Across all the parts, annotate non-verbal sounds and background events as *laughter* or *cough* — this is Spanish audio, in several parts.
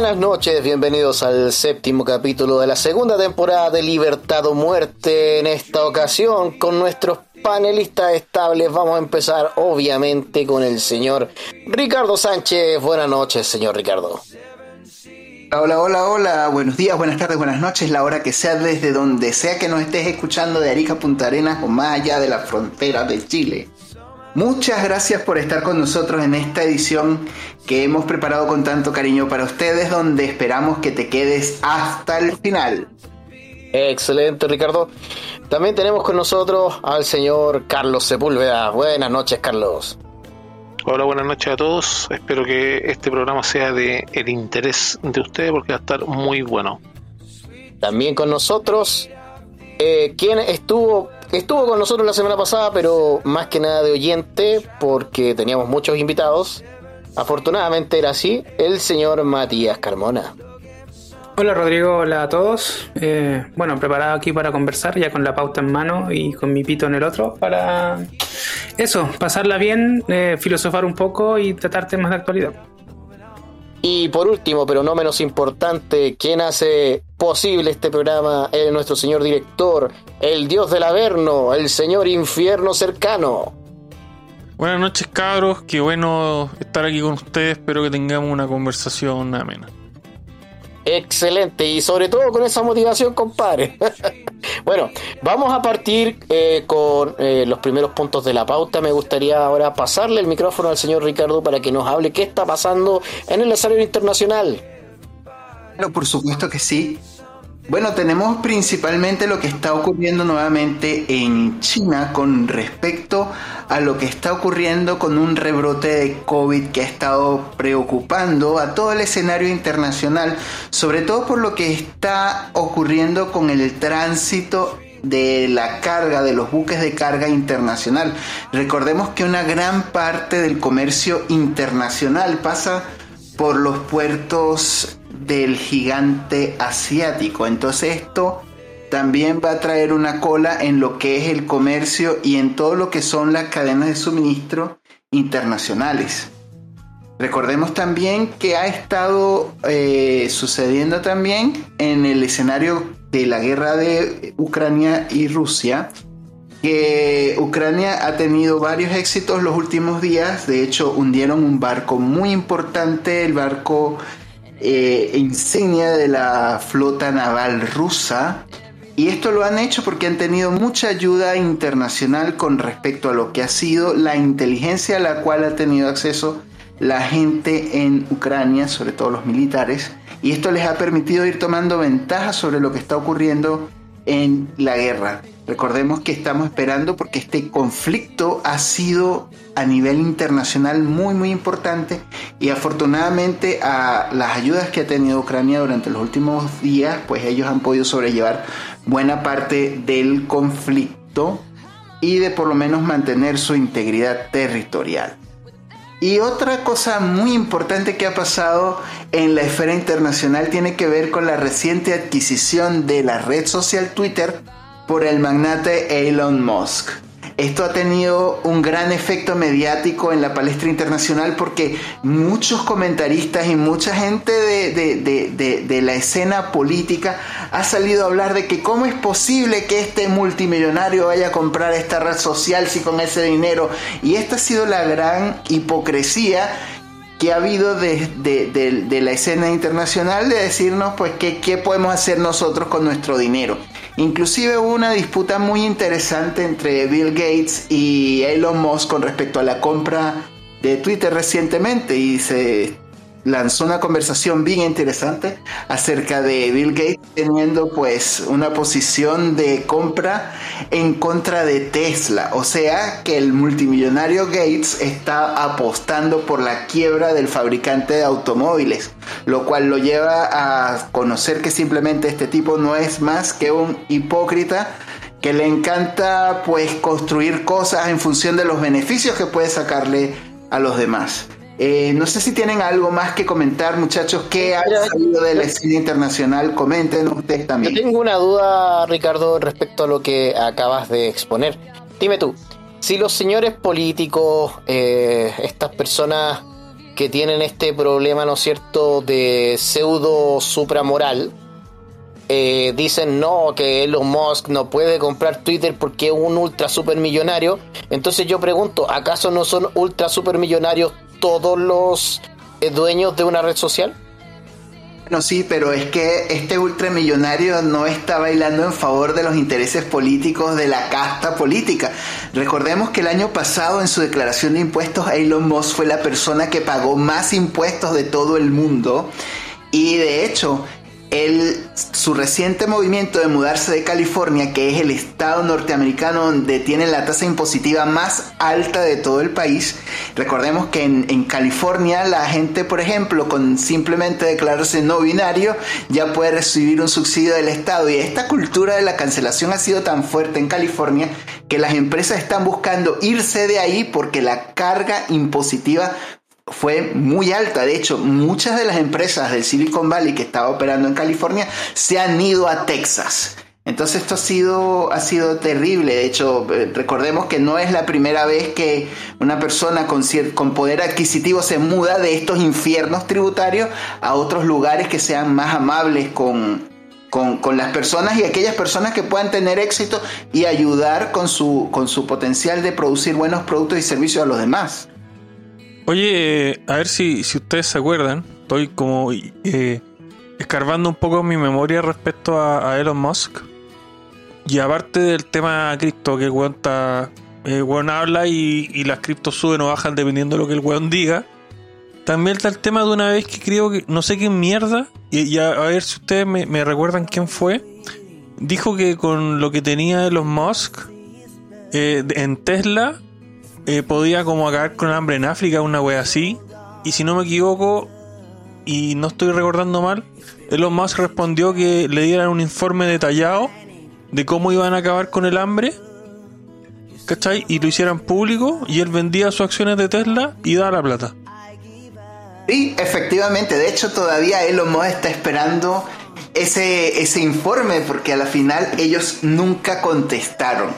Buenas noches, bienvenidos al séptimo capítulo de la segunda temporada de Libertad o Muerte. En esta ocasión, con nuestros panelistas estables, vamos a empezar obviamente con el señor Ricardo Sánchez. Buenas noches, señor Ricardo. Hola, hola, hola, buenos días, buenas tardes, buenas noches, la hora que sea desde donde sea que nos estés escuchando de Arica Punta Arenas o más allá de la frontera de Chile. Muchas gracias por estar con nosotros en esta edición que hemos preparado con tanto cariño para ustedes, donde esperamos que te quedes hasta el final. Excelente, Ricardo. También tenemos con nosotros al señor Carlos Sepúlveda. Buenas noches, Carlos. Hola, buenas noches a todos. Espero que este programa sea de el interés de ustedes porque va a estar muy bueno. También con nosotros, eh, quien estuvo estuvo con nosotros la semana pasada, pero más que nada de oyente porque teníamos muchos invitados. Afortunadamente era así, el señor Matías Carmona. Hola Rodrigo, hola a todos. Eh, bueno, preparado aquí para conversar, ya con la pauta en mano y con mi pito en el otro, para eso, pasarla bien, eh, filosofar un poco y tratar temas de actualidad. Y por último, pero no menos importante, quien hace posible este programa es nuestro señor director, el dios del Averno, el señor infierno cercano. Buenas noches cabros, qué bueno estar aquí con ustedes, espero que tengamos una conversación amena. Excelente, y sobre todo con esa motivación, compadre. *laughs* bueno, vamos a partir eh, con eh, los primeros puntos de la pauta. Me gustaría ahora pasarle el micrófono al señor Ricardo para que nos hable qué está pasando en el escenario internacional. Claro, por supuesto que sí. Bueno, tenemos principalmente lo que está ocurriendo nuevamente en China con respecto a lo que está ocurriendo con un rebrote de COVID que ha estado preocupando a todo el escenario internacional, sobre todo por lo que está ocurriendo con el tránsito de la carga, de los buques de carga internacional. Recordemos que una gran parte del comercio internacional pasa por los puertos del gigante asiático. Entonces esto también va a traer una cola en lo que es el comercio y en todo lo que son las cadenas de suministro internacionales. Recordemos también que ha estado eh, sucediendo también en el escenario de la guerra de Ucrania y Rusia, que Ucrania ha tenido varios éxitos los últimos días. De hecho, hundieron un barco muy importante, el barco eh, insignia de la flota naval rusa. Y esto lo han hecho porque han tenido mucha ayuda internacional con respecto a lo que ha sido la inteligencia a la cual ha tenido acceso la gente en Ucrania, sobre todo los militares. Y esto les ha permitido ir tomando ventaja sobre lo que está ocurriendo en la guerra. Recordemos que estamos esperando porque este conflicto ha sido a nivel internacional muy muy importante y afortunadamente a las ayudas que ha tenido Ucrania durante los últimos días pues ellos han podido sobrellevar buena parte del conflicto y de por lo menos mantener su integridad territorial. Y otra cosa muy importante que ha pasado en la esfera internacional tiene que ver con la reciente adquisición de la red social Twitter por el magnate Elon Musk. Esto ha tenido un gran efecto mediático en la palestra internacional porque muchos comentaristas y mucha gente de, la escena política ha salido a hablar de que cómo es posible que este multimillonario vaya a comprar esta red social si con ese dinero. Y esta ha sido la gran hipocresía que ha habido de, la escena internacional de decirnos pues qué podemos hacer nosotros con nuestro dinero. Inclusive hubo una disputa muy interesante entre Bill Gates y Elon Musk con respecto a la compra de Twitter recientemente y se lanzó una conversación bien interesante acerca de Bill Gates teniendo pues una posición de compra en contra de Tesla. O sea que el multimillonario Gates está apostando por la quiebra del fabricante de automóviles, lo cual lo lleva a conocer que simplemente este tipo no es más que un hipócrita que le encanta pues construir cosas en función de los beneficios que puede sacarle a los demás. Eh, no sé si tienen algo más que comentar, muchachos. ¿Qué ha salido de la escena internacional? Comenten ustedes también. Yo tengo una duda, Ricardo, respecto a lo que acabas de exponer. Dime tú, si los señores políticos, eh, estas personas que tienen este problema, ¿no es cierto?, de pseudo supramoral, eh, dicen no, que Elon Musk no puede comprar Twitter porque es un ultra super millonario. Entonces yo pregunto, ¿acaso no son ultra super millonarios todos los eh, dueños de una red social? No, sí, pero es que este ultramillonario no está bailando en favor de los intereses políticos de la casta política. Recordemos que el año pasado en su declaración de impuestos Elon Musk fue la persona que pagó más impuestos de todo el mundo y de hecho el, su reciente movimiento de mudarse de California, que es el estado norteamericano donde tiene la tasa impositiva más alta de todo el país, recordemos que en, en, California la gente, por ejemplo, con simplemente declararse no binario, ya puede recibir un subsidio del estado. Y esta cultura de la cancelación ha sido tan fuerte en California que las empresas están buscando irse de ahí porque la carga impositiva fue muy alta. De hecho, muchas de las empresas del Silicon Valley que estaba operando en California se han ido a Texas. Entonces esto ha sido, ha sido terrible. De hecho, eh, recordemos que no es la primera vez que una persona con, con poder adquisitivo se muda de estos infiernos tributarios a otros lugares que sean más amables con, con, con, las personas y aquellas personas que puedan tener éxito y ayudar con su, con su potencial de producir buenos productos y servicios a los demás. Oye, a ver si, si ustedes se acuerdan, estoy como eh, escarbando un poco mi memoria respecto a, Elon Musk. Y aparte del tema cripto, que el está, el weón habla y, y, las criptos suben o bajan dependiendo de lo que el weón diga. También está el tema de una vez que creo que, no sé qué mierda, y, a, ver si ustedes me, me, recuerdan quién fue, dijo que con lo que tenía Elon Musk eh, en Tesla eh, podía como acabar con hambre en África, una wea así. Y si no me equivoco, y no estoy recordando mal, Elon Musk respondió que le dieran un informe detallado de cómo iban a acabar con el hambre. ¿Cachai? Y lo hicieran público y él vendía sus acciones de Tesla y daba la plata. Sí, efectivamente. De hecho, todavía Elon Musk está esperando ese, ese informe porque a la final ellos nunca contestaron.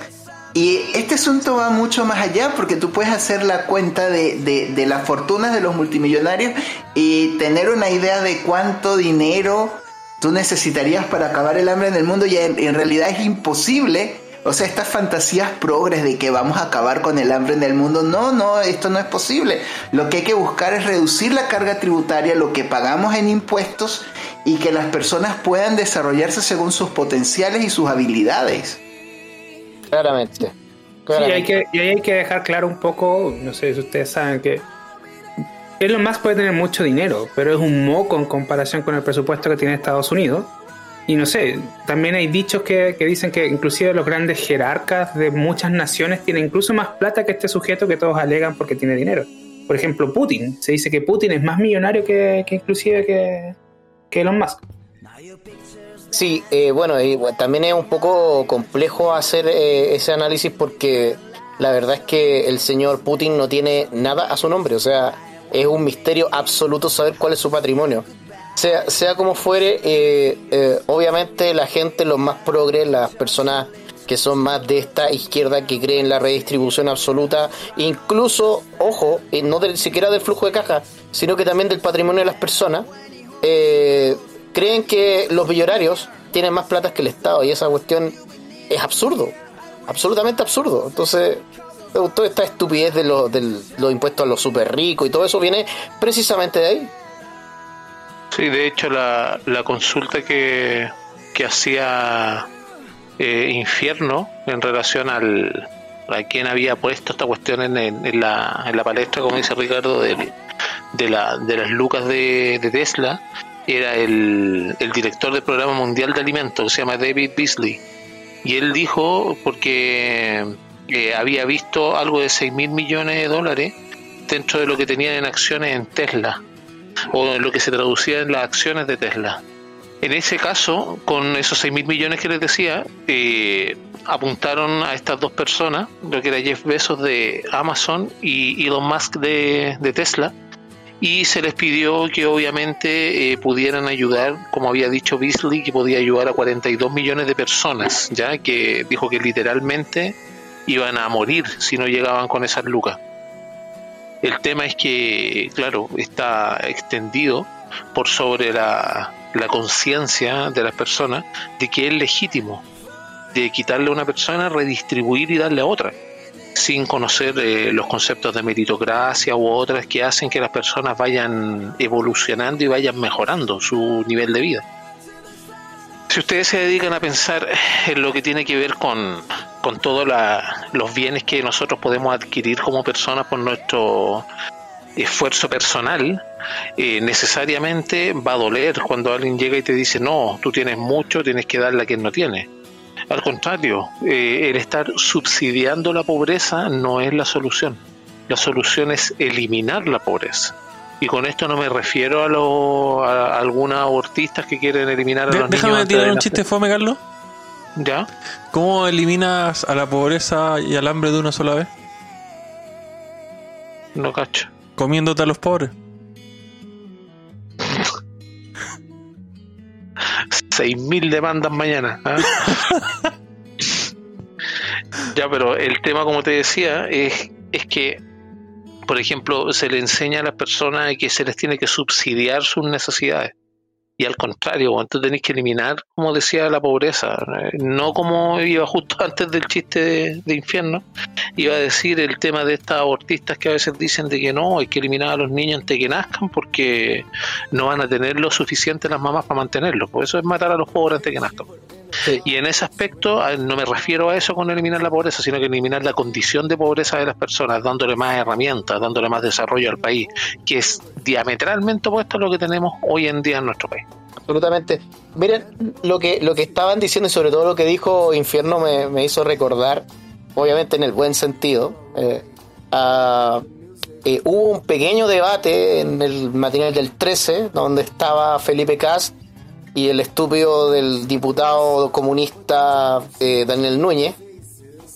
Y este asunto va mucho más allá porque tú puedes hacer la cuenta de, de, las fortunas de los multimillonarios y tener una idea de cuánto dinero tú necesitarías para acabar el hambre en el mundo y en, realidad es imposible. O sea, estas fantasías progres de que vamos a acabar con el hambre en el mundo, no, no, esto no es posible. Lo que hay que buscar es reducir la carga tributaria, lo que pagamos en impuestos y que las personas puedan desarrollarse según sus potenciales y sus habilidades. Claramente. Y, hay que, y hay que dejar claro un poco, no sé si ustedes saben que Elon Musk puede tener mucho dinero, pero es un moco en comparación con el presupuesto que tiene Estados Unidos. Y no sé, también hay dichos que, que, dicen que inclusive los grandes jerarcas de muchas naciones tienen incluso más plata que este sujeto que todos alegan porque tiene dinero. Por ejemplo, Putin. Se dice que Putin es más millonario que, que inclusive que, que Elon Musk. Sí, eh, bueno, también es un poco complejo hacer eh, ese análisis porque la verdad es que el señor Putin no tiene nada a su nombre, o sea, es un misterio absoluto saber cuál es su patrimonio. Sea, sea como fuere, eh, obviamente la gente, los más progres, las personas que son más de esta izquierda que creen en la redistribución absoluta, incluso, ojo, no del, siquiera del flujo de caja, sino que también del patrimonio de las personas, eh, creen que los millonarios tienen más plata que el Estado y esa cuestión es absurdo, absolutamente absurdo. Entonces, toda esta estupidez de, los impuestos a los super ricos y todo eso viene precisamente de ahí. Sí, de hecho la, la consulta que, que hacía eh, Infierno en relación al a quien había puesto esta cuestión en, en, la, en la palestra, como dice Ricardo, de, de, la, de las lucas de, de Tesla, era el, director del programa mundial de alimentos, que se llama David Beasley. Y él dijo, porque eh, había visto algo de 6 mil millones de dólares dentro de lo que tenían en acciones en Tesla, o en lo que se traducía en las acciones de Tesla. En ese caso, con esos 6 mil millones que les decía, eh, apuntaron a estas dos personas, lo que era Jeff Bezos de Amazon y Elon Musk de, de Tesla, y se les pidió que obviamente eh, pudieran ayudar, como había dicho Beasley, que podía ayudar a 42 millones de personas, ya que dijo que literalmente iban a morir si no llegaban con esas lucas. El tema es que, claro, está extendido por sobre la, la conciencia de las personas de que es legítimo de quitarle a una persona, redistribuir y darle a otra, sin conocer eh, los conceptos de meritocracia u otras que hacen que las personas vayan evolucionando y vayan mejorando su nivel de vida. Si ustedes se dedican a pensar en lo que tiene que ver con, con todos los bienes que nosotros podemos adquirir como personas por nuestro esfuerzo personal, eh, necesariamente va a doler cuando alguien llega y te dice, no, tú tienes mucho, tienes que darle a quien no tiene. Al contrario, eh, el estar subsidiando la pobreza no es la solución. La solución es eliminar la pobreza. Y con esto no me refiero a, lo, a, algunos abortistas que quieren eliminar a los Déjame niños. tirar un chiste fome, Carlos. ¿Ya? ¿Cómo eliminas a la pobreza y al hambre de una sola vez? No cacho. Comiéndote a los pobres. *laughs* Seis mil demandas mañana. ¿ah? *laughs* ya, pero el tema, como te decía, es, es que, por ejemplo, se le enseña a las personas que se les tiene que subsidiar sus necesidades. Y al contrario, entonces tenéis que eliminar, como decía, la pobreza. eh, No como iba justo *laughs* antes del chiste de, de infierno, iba a decir el tema de estas abortistas que a veces dicen de que no, hay que eliminar a los niños antes que nazcan porque no van a tener lo suficiente las mamás para mantenerlos. Por eso es matar a los pobres antes que nazcan. Y en ese aspecto no me refiero a eso con eliminar la pobreza, sino que eliminar la condición de pobreza de las personas, dándole más herramientas, dándole más desarrollo al país, que es diametralmente opuesto a lo que tenemos hoy en día en nuestro país. Absolutamente. Miren, lo que, lo que estaban diciendo y sobre todo lo que dijo Infierno me, me hizo recordar, obviamente en el buen sentido, eh, a- eh, hubo un pequeño debate en el matinal del 13, donde estaba Felipe Cast y el estúpido del diputado comunista eh, Daniel Núñez,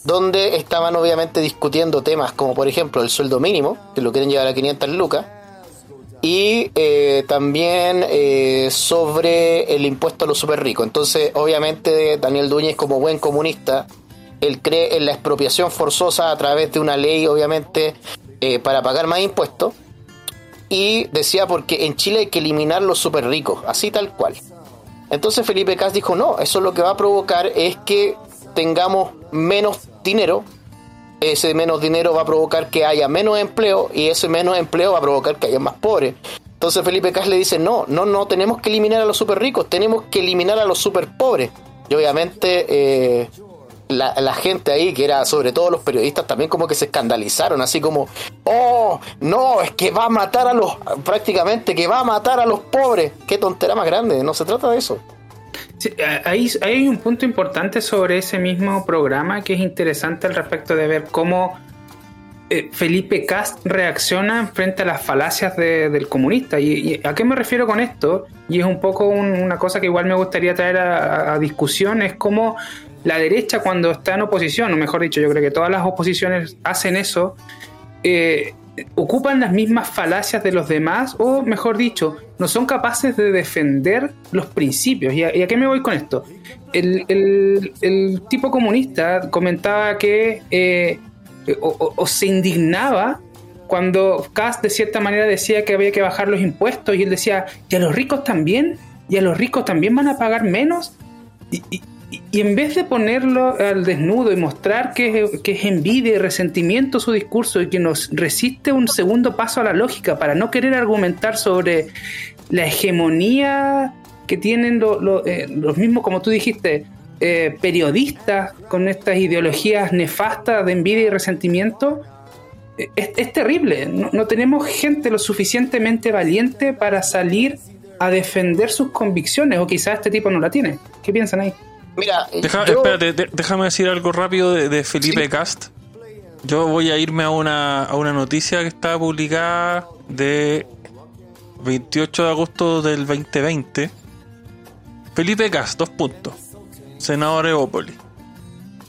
donde estaban obviamente discutiendo temas como por ejemplo el sueldo mínimo, que lo quieren llevar a 500 lucas, y eh, también eh, sobre el impuesto a los super ricos. Entonces, obviamente, Daniel Núñez, como buen comunista, él cree en la expropiación forzosa a través de una ley, obviamente, eh, para pagar más impuestos. Y decía porque en Chile hay que eliminar los super ricos, así tal cual. Entonces Felipe Cas dijo, no, eso lo que va a provocar es que tengamos menos dinero ese menos dinero va a provocar que haya menos empleo y ese menos empleo va a provocar que haya más pobres. Entonces Felipe Cas le dice, no, no, no tenemos que eliminar a los super ricos, tenemos que eliminar a los super pobres. Y obviamente eh, la, la gente ahí, que era sobre todo los periodistas, también como que se escandalizaron, así como, oh, no, es que va a matar a los, prácticamente, que va a matar a los pobres. Qué tontera más grande, no se trata de eso. Hay un punto importante sobre ese mismo programa que es interesante al respecto de ver cómo eh, Felipe Cast reacciona frente a las falacias de- del comunista. Y, y a qué me refiero con esto? Y es un poco un- una cosa que igual me gustaría traer a, a discusión, es cómo la derecha cuando está en oposición, o mejor dicho, yo creo que todas las oposiciones hacen eso, eh, ocupan las mismas falacias de los demás o, mejor dicho, no son capaces de defender los principios. ¿Y a, qué me voy con esto? El, tipo comunista comentaba que eh, o, se indignaba cuando Kass de cierta manera decía que había que bajar los impuestos y él decía, ¿y a los ricos también? ¿Y a los ricos también van a pagar menos? Y- en vez de ponerlo al desnudo y mostrar que, que es envidia y resentimiento su discurso y que nos resiste un segundo paso a la lógica para no querer argumentar sobre la hegemonía que tienen lo- eh, los mismos, como tú dijiste, eh, periodistas con estas ideologías nefastas de envidia y resentimiento, eh, es, es terrible. No, no tenemos gente lo suficientemente valiente para salir a defender sus convicciones, o quizás este tipo no la tiene. ¿Qué piensan ahí? Mira, Deja- yo- Espérate, de- déjame decir algo rápido de, de Felipe Sí. Cast. Yo voy a irme a una, a una noticia que está publicada de 28 de agosto del 2020. Felipe Cast, dos puntos. Senador Evópoli.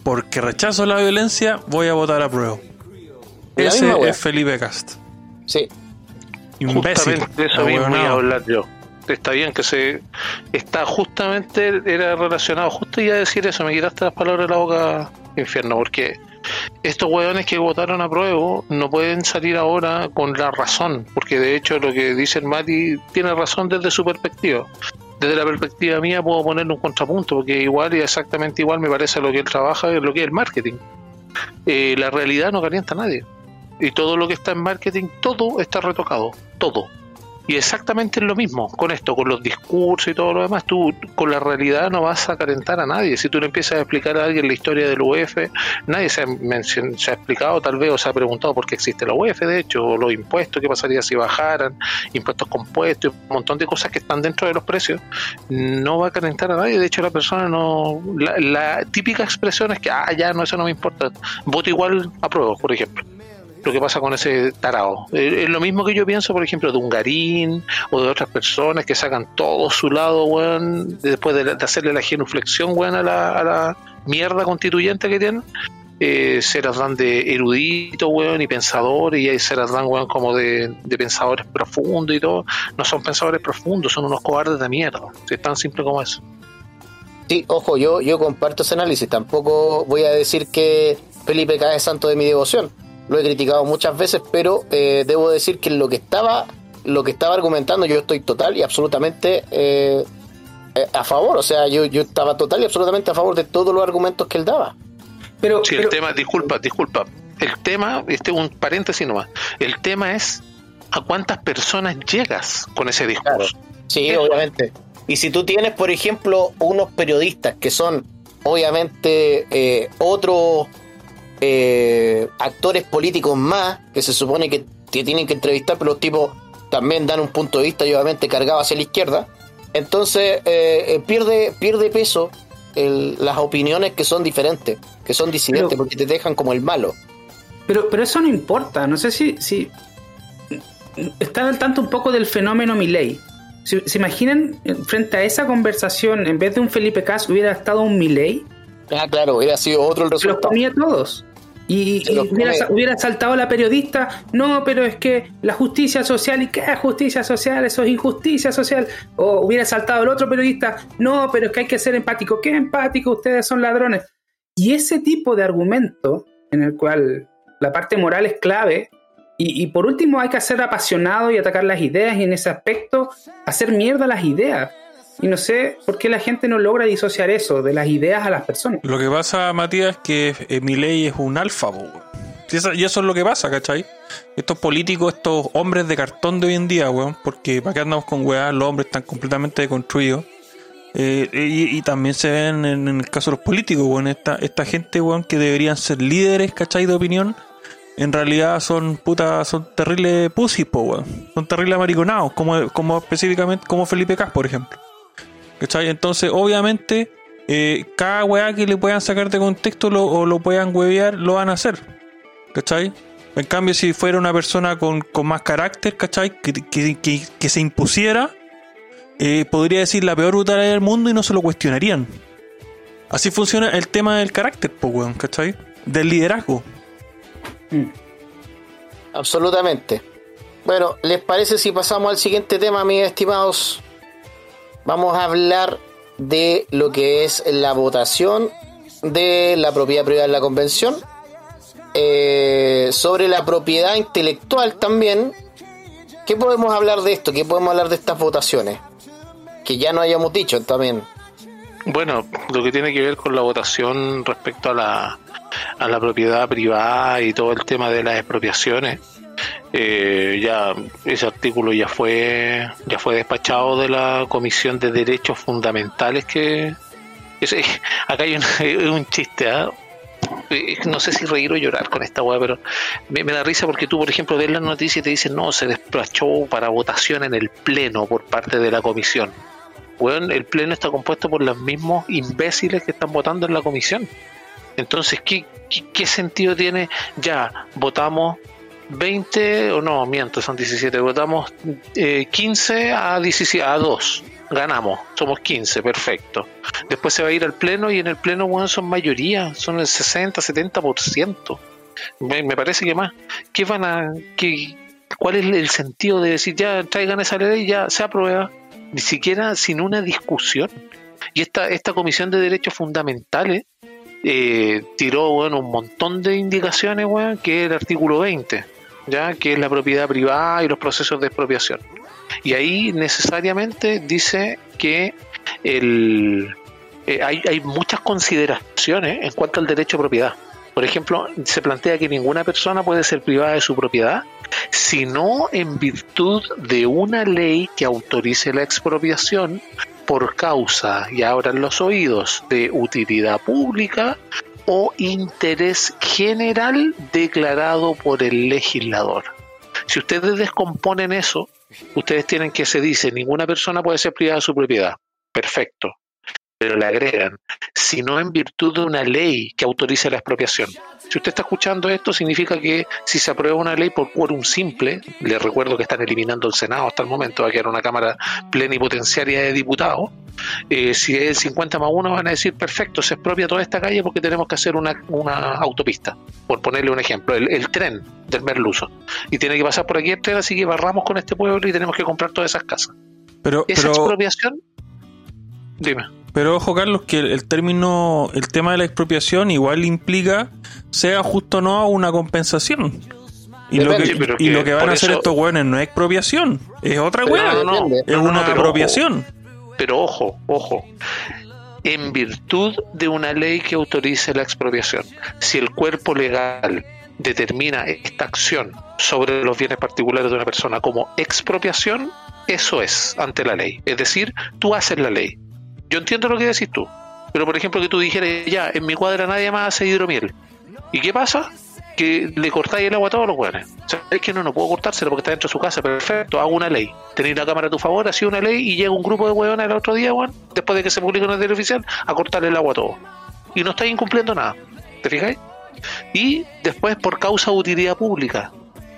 Porque rechazo la violencia, voy a votar a prueba. Ese es Felipe Cast. sí, Imbécil. Justamente de eso mismo iba a hablar yo. Está bien que se está justamente era relacionado, justo iba a decir eso, me quitaste las palabras de la boca, infierno, porque estos hueones que votaron a prueba no pueden salir ahora con la razón, porque de hecho lo que dice el Mati tiene razón desde su perspectiva. Desde la perspectiva mía puedo ponerle un contrapunto, porque igual y exactamente igual me parece lo que él trabaja, lo que es el marketing. Eh, la realidad no calienta a nadie. Y todo lo que está en marketing, todo está retocado, todo. Y exactamente es lo mismo con esto, con los discursos y todo lo demás. Tú con la realidad no vas a calentar a nadie. Si tú le empiezas a explicar a alguien la historia del UEF, nadie se ha, se ha explicado tal vez o se ha preguntado por qué existe la UEF, de hecho, o los impuestos, qué pasaría si bajaran, impuestos compuestos, un montón de cosas que están dentro de los precios. No va a calentar a nadie. De hecho, la persona no... La, típica expresión es que, ah, ya, no, eso no me importa. Voto igual a prueba, por ejemplo lo que pasa con ese tarado. Eh, es lo mismo que yo pienso, por ejemplo, de un Garín o de otras personas que sacan todo su lado, weón, después de, hacerle la genuflexión, weón, a la, mierda constituyente que tienen. Eh, se las de erudito, weón, y pensadores, y ahí se las dan, weón, como de, pensadores profundos y todo. No son pensadores profundos, son unos cobardes de mierda. Es tan simple como eso. Sí, ojo, yo, yo comparto ese análisis. Tampoco voy a decir que Felipe cae santo de mi devoción lo he criticado muchas veces, pero eh, debo decir que lo que estaba lo que estaba argumentando yo estoy total y absolutamente eh, eh, a favor, o sea, yo, yo estaba total y absolutamente a favor de todos los argumentos que él daba. Pero, sí, el tema, disculpa, disculpa, el tema, este un paréntesis nomás, el tema es a cuántas personas llegas con ese discurso. Sí, obviamente. Y si tú tienes, por ejemplo, unos periodistas que son, obviamente, eh, otros eh, actores políticos más que se supone que, tienen que entrevistar, pero los tipos también dan un punto de vista obviamente cargado hacia la izquierda. Entonces eh, eh, pierde, pierde peso las opiniones que son diferentes, que son disidentes, porque te dejan como el malo. Pero, pero eso no importa. No sé si, si están al tanto un poco del fenómeno Milei. ¿Se, imaginan frente a esa conversación, en vez de un Felipe Cas, hubiera estado un Milei? Ah, claro, hubiera sido otro el resultado. Los comía todos. Y, hubiera, saltado la periodista, no, pero es que la justicia social, ¿y qué es justicia social? Eso es injusticia social. O hubiera saltado el otro periodista, no, pero es que hay que ser empático. ¿Qué empático? Ustedes son ladrones. Y ese tipo de argumento, en el cual la parte moral es clave, y, y por último hay que ser apasionado y atacar las ideas, y en ese aspecto hacer mierda las ideas. Y no sé por qué la gente no logra disociar eso de las ideas a las personas. Lo que pasa, Matías, es que eh, mi ley es un alfa, y eso, es lo que pasa, ¿cachai? Estos políticos, estos hombres de cartón de hoy en día, weón, porque para qué andamos con weá, los hombres están completamente deconstruidos. Eh, y, también se ven en, el caso de los políticos, weón, esta, esta gente, weón, que deberían ser líderes, ¿cachai? De opinión, en realidad son puta, son terribles pussy, weón. Son terribles amariconados, como, como específicamente, como Felipe Cas, por ejemplo. ¿Cachai? Entonces, obviamente, eh, cada weá que le puedan sacar de contexto o lo puedan huevear, lo van a hacer. ¿Cachai? En cambio, si fuera una persona con, más carácter, ¿cachai? Que, se impusiera, eh, podría decir la peor brutalidad del mundo y no se lo cuestionarían. Así funciona el tema del carácter, pues, weón, ¿cachai? Del liderazgo. Mm. Absolutamente. Bueno, ¿les parece si pasamos al siguiente tema, mis estimados vamos a hablar de lo que es la votación de la propiedad privada en la convención, eh, sobre la propiedad intelectual también. ¿Qué podemos hablar de esto? ¿Qué podemos hablar de estas votaciones? Que ya no hayamos dicho también. Bueno, lo que tiene que ver con la votación respecto a la, a la propiedad privada y todo el tema de las expropiaciones eh, ya ese artículo ya fue ya fue despachado de la comisión de derechos fundamentales que *laughs* acá hay *laughs* un, chiste ¿ah? eh, no sé si reír o llorar con esta weá, pero me, da risa porque tú, por ejemplo, ves la noticia y te dicen, no, se despachó para votación en el Pleno por parte de la comisión. Bueno, el Pleno está compuesto por los mismos imbéciles que están votando en la comisión. Entonces, ¿qué, qué, qué sentido tiene? Ya, votamos 20, o no, miento, son 17, votamos 15 eh, a, 17, a 2, ganamos, somos 15, perfecto. Después se va a ir al pleno y en el pleno, bueno, son mayoría, son el 60, 70%. Me, me parece que más. ¿Qué van a, qué, ¿Cuál es el sentido de decir ya traigan esa ley ya se aprueba? Ni siquiera sin una discusión. Y esta, esta comisión de derechos fundamentales eh, tiró bueno, un montón de indicaciones, bueno, que es el artículo 20, ya que es la propiedad privada y los procesos de expropiación. Y ahí necesariamente dice que el, eh, hay, hay muchas consideraciones en cuanto al derecho a propiedad. Por ejemplo, se plantea que ninguna persona puede ser privada de su propiedad, sino en virtud de una ley que autorice la expropiación por causa, y ahora en los oídos, de utilidad pública o interés general declarado por el legislador. Si ustedes descomponen eso, ustedes tienen que se dice, ninguna persona puede ser privada de su propiedad. Perfecto pero le agregan, sino en virtud de una ley que autorice la expropiación. Si usted está escuchando esto, significa que si se aprueba una ley por quórum simple, le recuerdo que están eliminando el Senado hasta el momento, va a quedar una Cámara plenipotenciaria de diputados, eh, si es el 50 más 1 van a decir, perfecto, se expropia toda esta calle porque tenemos que hacer una, una autopista, por ponerle un ejemplo, el, tren del Merluzo, y tiene que pasar por aquí el tren, así que barramos con este pueblo y tenemos que comprar todas esas casas. Pero, Esa expropiación, dime. Pero ojo, Carlos, que el, término, el tema de la expropiación igual implica, sea justo o no, una compensación. Y lo que, van a hacer estos hueones no es expropiación, es otra hueá, es una expropiación. pero ojo, ojo. En virtud de una ley que autorice la expropiación, si el cuerpo legal determina esta acción sobre los bienes particulares de una persona como expropiación, eso es ante la ley. Es decir, tú haces la ley yo entiendo lo que decís tú, pero por ejemplo que tú dijeras, ya, en mi cuadra nadie más hace hidromiel. ¿Y qué pasa? Que le cortáis el agua a todos los hueones. O es que no, no puedo cortárselo porque está dentro de su casa. Perfecto, hago una ley. Tenéis la cámara a tu favor, así una ley y llega un grupo de hueones el otro día, weón, después de que se publique diario oficial, a cortarle el agua a todos. Y no estáis incumpliendo nada. ¿Te fijáis? Y después por causa de utilidad pública.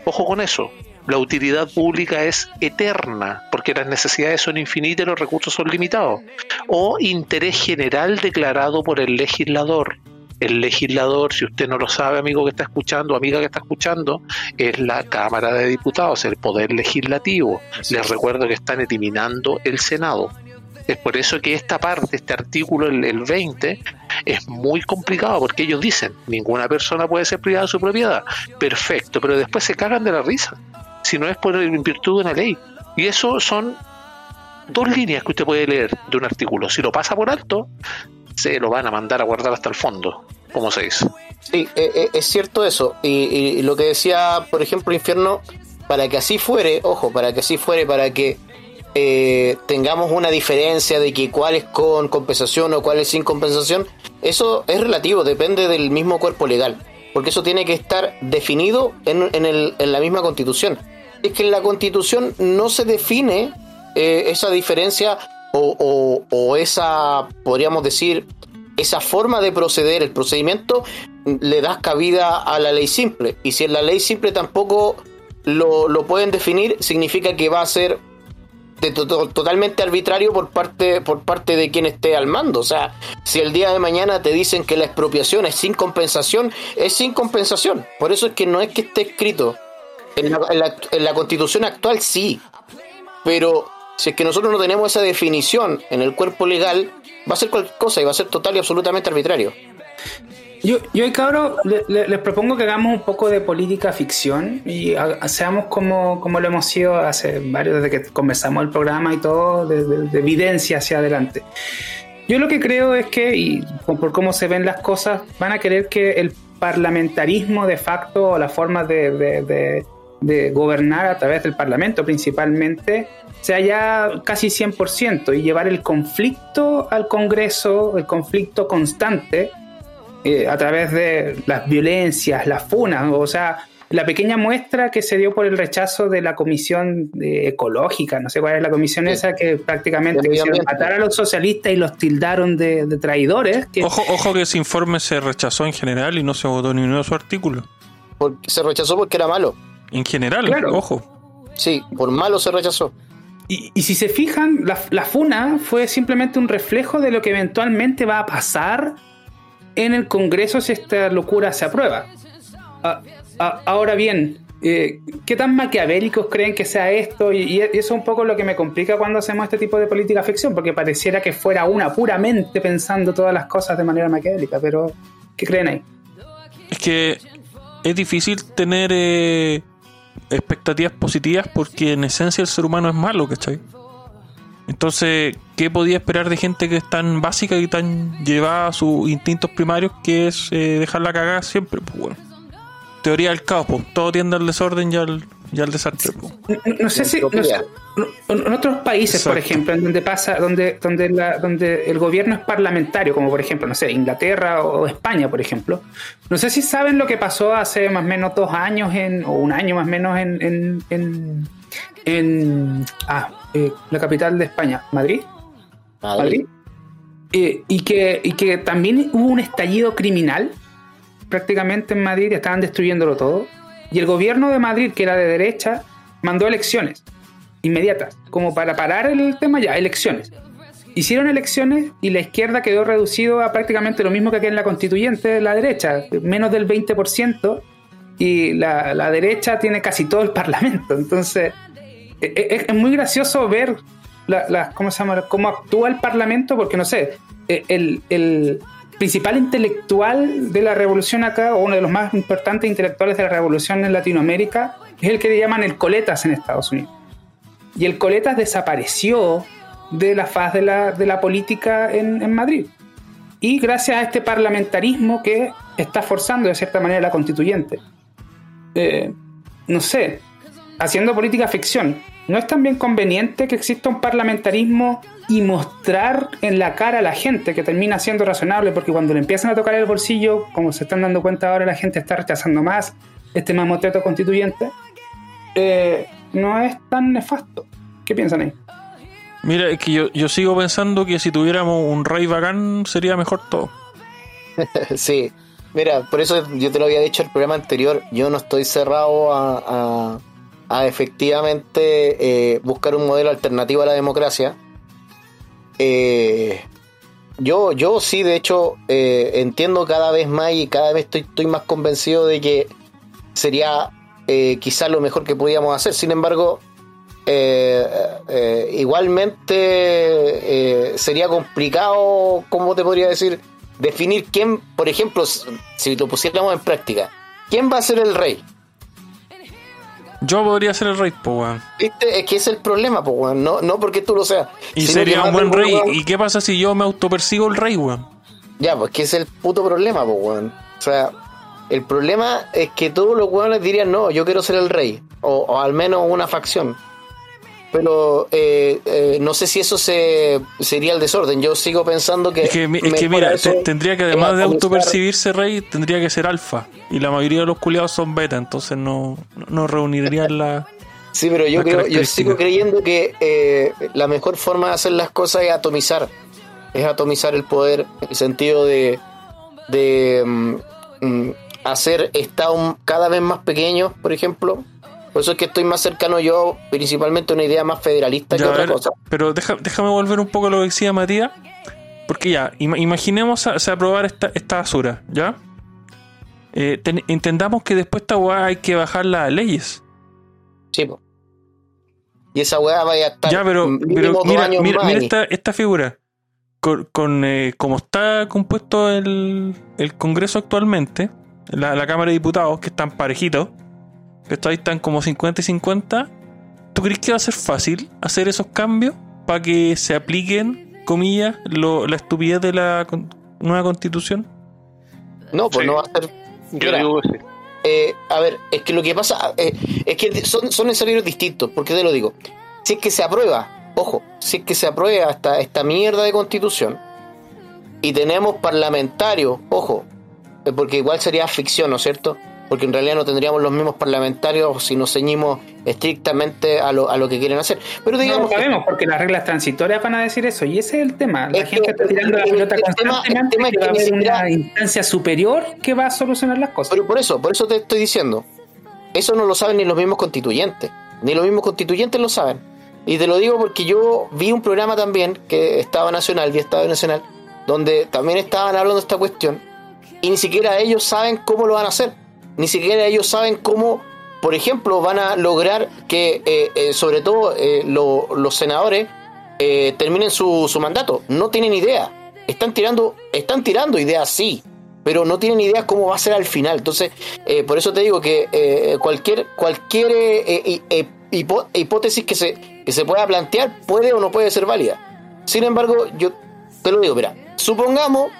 Ojo con eso la utilidad pública es eterna, porque las necesidades son infinitas y los recursos son limitados. O interés general declarado por el legislador. El legislador, si usted no lo sabe, amigo que está escuchando, amiga que está escuchando, es la Cámara de Diputados, el Poder Legislativo. Les recuerdo que están eliminando el Senado. Es por eso que esta parte, este artículo, el, el 20, es muy complicado porque ellos dicen, ninguna persona puede ser privada de su propiedad. Perfecto, pero después se cagan de la risa si no es por en virtud de una ley. Y eso son dos líneas que usted puede leer de un artículo. Si lo pasa por alto, se lo van a mandar a guardar hasta el fondo, como se dice. Sí, eh, eh, es cierto eso. Y, lo que decía, por ejemplo, Infierno, para que así fuere, ojo, para que así fuere, para que eh, tengamos una diferencia de que cuál es con compensación o cuál es sin compensación, eso es relativo, depende del mismo cuerpo legal porque eso tiene que estar definido en, en, la misma constitución. Es que en la constitución no se define eh, esa diferencia o, esa, podríamos decir, esa forma de proceder, el procedimiento, le das cabida a la ley simple. Y si en la ley simple tampoco lo, lo pueden definir, significa que va a ser totalmente arbitrario por parte, por parte de quien esté al mando. O sea, si el día de mañana te dicen que la expropiación es sin compensación, es sin compensación. Por eso es que no es que esté escrito. En la, constitución actual sí. Pero si es que nosotros no tenemos esa definición en el cuerpo legal, va a ser cualquier cosa y va a ser total y absolutamente arbitrario. Yo, yo cabrón, les propongo que hagamos un poco de política ficción y seamos como, como lo hemos sido hace varios, desde que comenzamos el programa y todo, de, evidencia hacia adelante. Yo lo que creo es que, y por cómo se ven las cosas, van a querer que el parlamentarismo de facto o la forma de, de gobernar a través del Parlamento principalmente sea ya casi 100% y llevar el conflicto al Congreso, el conflicto constante, eh, a través de las violencias, las funas, o sea, la pequeña muestra que se dio por el rechazo de la comisión ecológica, no sé cuál es la comisión esa, que prácticamente quisieron matar a los socialistas y los tildaron de, traidores. Ojo, ojo que ese informe se rechazó en general y no se votó ni uno de su artículo. Porque se rechazó porque era malo. En general, ojo. Sí, por malo se rechazó. Y, y si se fijan, la, la, FUNA fue simplemente un reflejo de lo que eventualmente va a pasar en el Congreso si esta locura se aprueba. Ah, ah, ahora bien, eh, ¿qué tan maquiavélicos creen que sea esto? Y, eso es un poco lo que me complica cuando hacemos este tipo de política ficción, porque pareciera que fuera una puramente pensando todas las cosas de manera maquiavélica, pero ¿Qué creen ahí? Es que es difícil tener eh, expectativas positivas porque en esencia el ser humano es malo, ¿cachai? Entonces, ¿qué podía esperar de gente que es tan básica y tan llevada a sus instintos primarios que es eh, dejarla cagar siempre? Pues bueno. Teoría del caos, pues. Todo tiende al desorden y al, y al desastre. No, no sé si no sé, no- en otros países, por ejemplo, en donde pasa, donde, donde, la, donde el gobierno es parlamentario, como por ejemplo, no sé, Inglaterra o España, por ejemplo. No sé si saben lo que pasó hace más o menos dos años en, o un año más o menos en, en, en, en- ah, eh, la capital de España, Madrid. Madrid. Madrid. Eh, y, que, y que también hubo un estallido criminal prácticamente en Madrid, estaban destruyéndolo todo. Y el gobierno de Madrid, que era de derecha, mandó elecciones inmediatas, como para parar el tema ya, elecciones. Hicieron elecciones y la izquierda quedó reducido a prácticamente lo mismo que aquí en la constituyente, la derecha, menos del 20%, y la, la derecha tiene casi todo el parlamento. Entonces, e- e- es, muy gracioso ver la, la- ¿cómo se llama? cómo actúa el parlamento, porque no sé, e- el, el principal intelectual de la revolución acá, o uno de los más importantes intelectuales de la revolución en Latinoamérica, es el que le llaman el Coletas en Estados Unidos. Y el Coletas desapareció de la faz de la, de la política en, en Madrid. Y gracias a este parlamentarismo que está forzando de cierta manera la constituyente. Eh, no sé, haciendo política ficción, ¿no es también conveniente que exista un parlamentarismo y mostrar en la cara a la gente que termina siendo razonable? Porque cuando le empiezan a tocar el bolsillo, como se están dando cuenta ahora, la gente está rechazando más este mamotreto constituyente, eh, no es tan nefasto. ¿Qué piensan ahí? Mira, es que yo, yo sigo pensando que si tuviéramos un rey bacán sería mejor todo. *laughs* Sí, mira, por eso yo te lo había dicho en el programa anterior, yo no estoy cerrado a, a- a efectivamente eh, buscar un modelo alternativo a la democracia. Eh, yo, yo sí, de hecho, eh, entiendo cada vez más y cada vez estoy, estoy más convencido de que sería eh, quizás lo mejor que podíamos hacer. Sin embargo, eh, igualmente sería complicado, ¿cómo te podría decir? Definir quién, por ejemplo, si lo pusiéramos en práctica, ¿quién va a ser el rey? Yo podría ser el rey, pues, weón. ¿Viste? Es que es el problema, pues, weón. no, no porque tú lo seas. Y sería un buen rey. weón, ¿Y qué pasa si yo me autopercibo el rey, weón? Ya, pues que es el puto problema, pues, weón. O sea, el problema es que todos los weones dirían, no, yo quiero ser el rey. O, o al menos una facción. Pero eh, eh, no sé si eso se sería el desorden. Yo sigo pensando que. Es que, es mira, tendría que además de autopercibirse rey, tendría que ser alfa. Y la mayoría de los culiados son beta, entonces no, no reunirían la... *laughs* Sí, pero yo creo, yo sigo creyendo que eh, la mejor forma de hacer las cosas es atomizar. Es atomizar el poder, en el sentido de, de mm, mm, hacer estados cada vez más pequeños, por ejemplo. Por eso es que estoy más cercano yo, principalmente a una idea más federalista Ya, que otra ver, cosa. pero deja- déjame volver un poco a lo que decía Matías. Porque ya, ima- imaginemos aprobar esta, esta basura, ¿ya? Eh, ten- entendamos que después esta weá hay que bajar las leyes. Sí, po. Y esa weá vaya a estar Ya, pero, pero mira, esta, esta figura. Con, con, eh, como está compuesto el, el Congreso actualmente, la, la Cámara de Diputados, que están parejitos, que ahí están como 50 y 50, ¿tú crees que va a ser fácil hacer esos cambios para que se apliquen, comillas, lo- la estupidez de la con- nueva constitución? No, pues Sí. no va a ser. Yo digo que sí. Eh, a ver, es que lo que pasa eh, es que son, son escenarios distintos, porque te lo digo. Si es que se aprueba, ojo, si es que se aprueba esta, esta mierda de constitución y tenemos parlamentarios, ojo, eh, porque igual sería ficción, ¿no es cierto? Porque en realidad no tendríamos los mismos parlamentarios si nos ceñimos estrictamente a lo, a lo que quieren hacer. Pero No digamos lo que- sabemos, porque las reglas transitorias van a decir eso, y ese es el tema. La Es que gente está tirando la el- pelota el tema- constantemente el tema es que va a haber una instancia superior que va a solucionar las cosas. Pero por eso, por eso te estoy diciendo. Eso no lo saben ni los mismos constituyentes. Ni los mismos constituyentes lo saben. Y te lo digo porque yo vi un programa también que estaba nacional, vi Estado Nacional, donde también estaban hablando de esta cuestión. Y ni siquiera ellos saben cómo lo van a hacer. Ni siquiera ellos saben cómo, por ejemplo, van a lograr que, eh, eh, sobre todo, eh, lo- los senadores eh, terminen su, mandato. No tienen idea. Están tirando, están tirando ideas, sí. pero no tienen idea cómo va a ser al final. Entonces, eh, por eso te digo que cualquier, cualquier hipótesis que se, que se pueda plantear puede o no puede ser válida. Sin embargo, yo te lo digo, mira, supongamos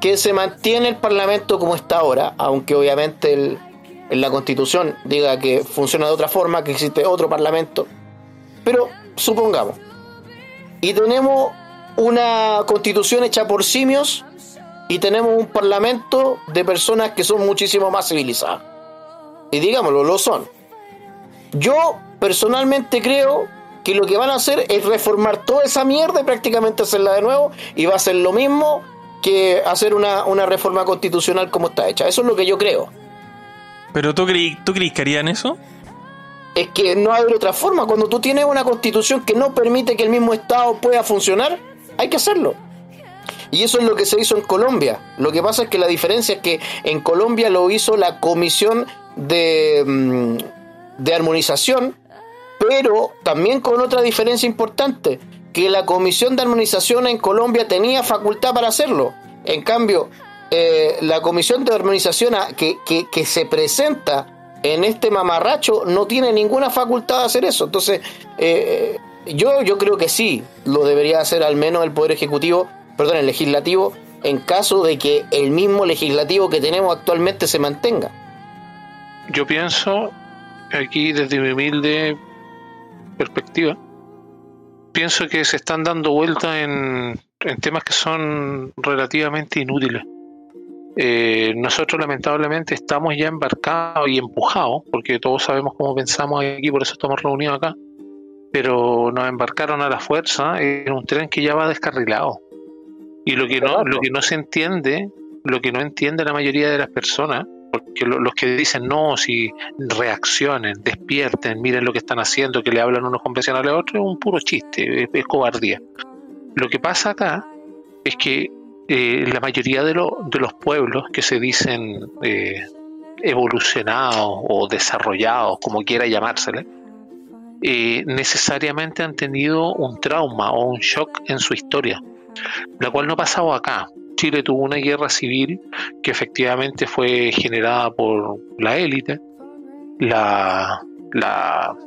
que se mantiene el Parlamento como está ahora, aunque obviamente en la Constitución diga que funciona de otra forma, que existe otro Parlamento, pero supongamos, y tenemos una Constitución hecha por simios y tenemos un Parlamento de personas que son muchísimo más civilizadas. Y digámoslo, lo son. Yo personalmente creo que lo que van a hacer es reformar toda esa mierda y prácticamente hacerla de nuevo y va a ser lo mismo que hacer una, reforma constitucional como está hecha. Eso es lo que yo creo. ¿Pero tú crees tú que harían eso? Es que no hay otra forma. Cuando tú tienes una constitución que no permite que el mismo Estado pueda funcionar, hay que hacerlo. Y eso es lo que se hizo en Colombia. Lo que pasa es que la diferencia es que en Colombia lo hizo la Comisión de, mm, de Armonización, pero también con otra diferencia importante que la Comisión de Armonización en Colombia tenía facultad para hacerlo. En cambio, eh, la Comisión de Armonización que, que, se presenta en este mamarracho no tiene ninguna facultad de hacer eso. Entonces, eh, yo, yo creo que sí, lo debería hacer al menos el Poder Ejecutivo, perdón, el Legislativo, en caso de que el mismo legislativo que tenemos actualmente se mantenga. Yo pienso, aquí desde mi humilde perspectiva, pienso que se están dando vueltas en, temas que son relativamente inútiles. Eh, nosotros lamentablemente estamos ya embarcados y empujados, porque todos sabemos cómo pensamos aquí, por eso estamos reunidos acá, pero nos embarcaron a la fuerza en un tren que ya va descarrilado. Y lo que no, lo que no se entiende, lo que no entiende la mayoría de las personas, porque los que dicen no, si reaccionen, despierten, miren lo que están haciendo, que le hablan unos convencionales a otros, es un puro chiste, es, cobardía. Lo que pasa acá es que eh, la mayoría de, de, los pueblos que se dicen eh, evolucionados o desarrollados, como quiera llamársele, eh, necesariamente han tenido un trauma o un shock en su historia, la cual no ha pasado acá. Chile tuvo una guerra civil que efectivamente fue generada por la élite. La,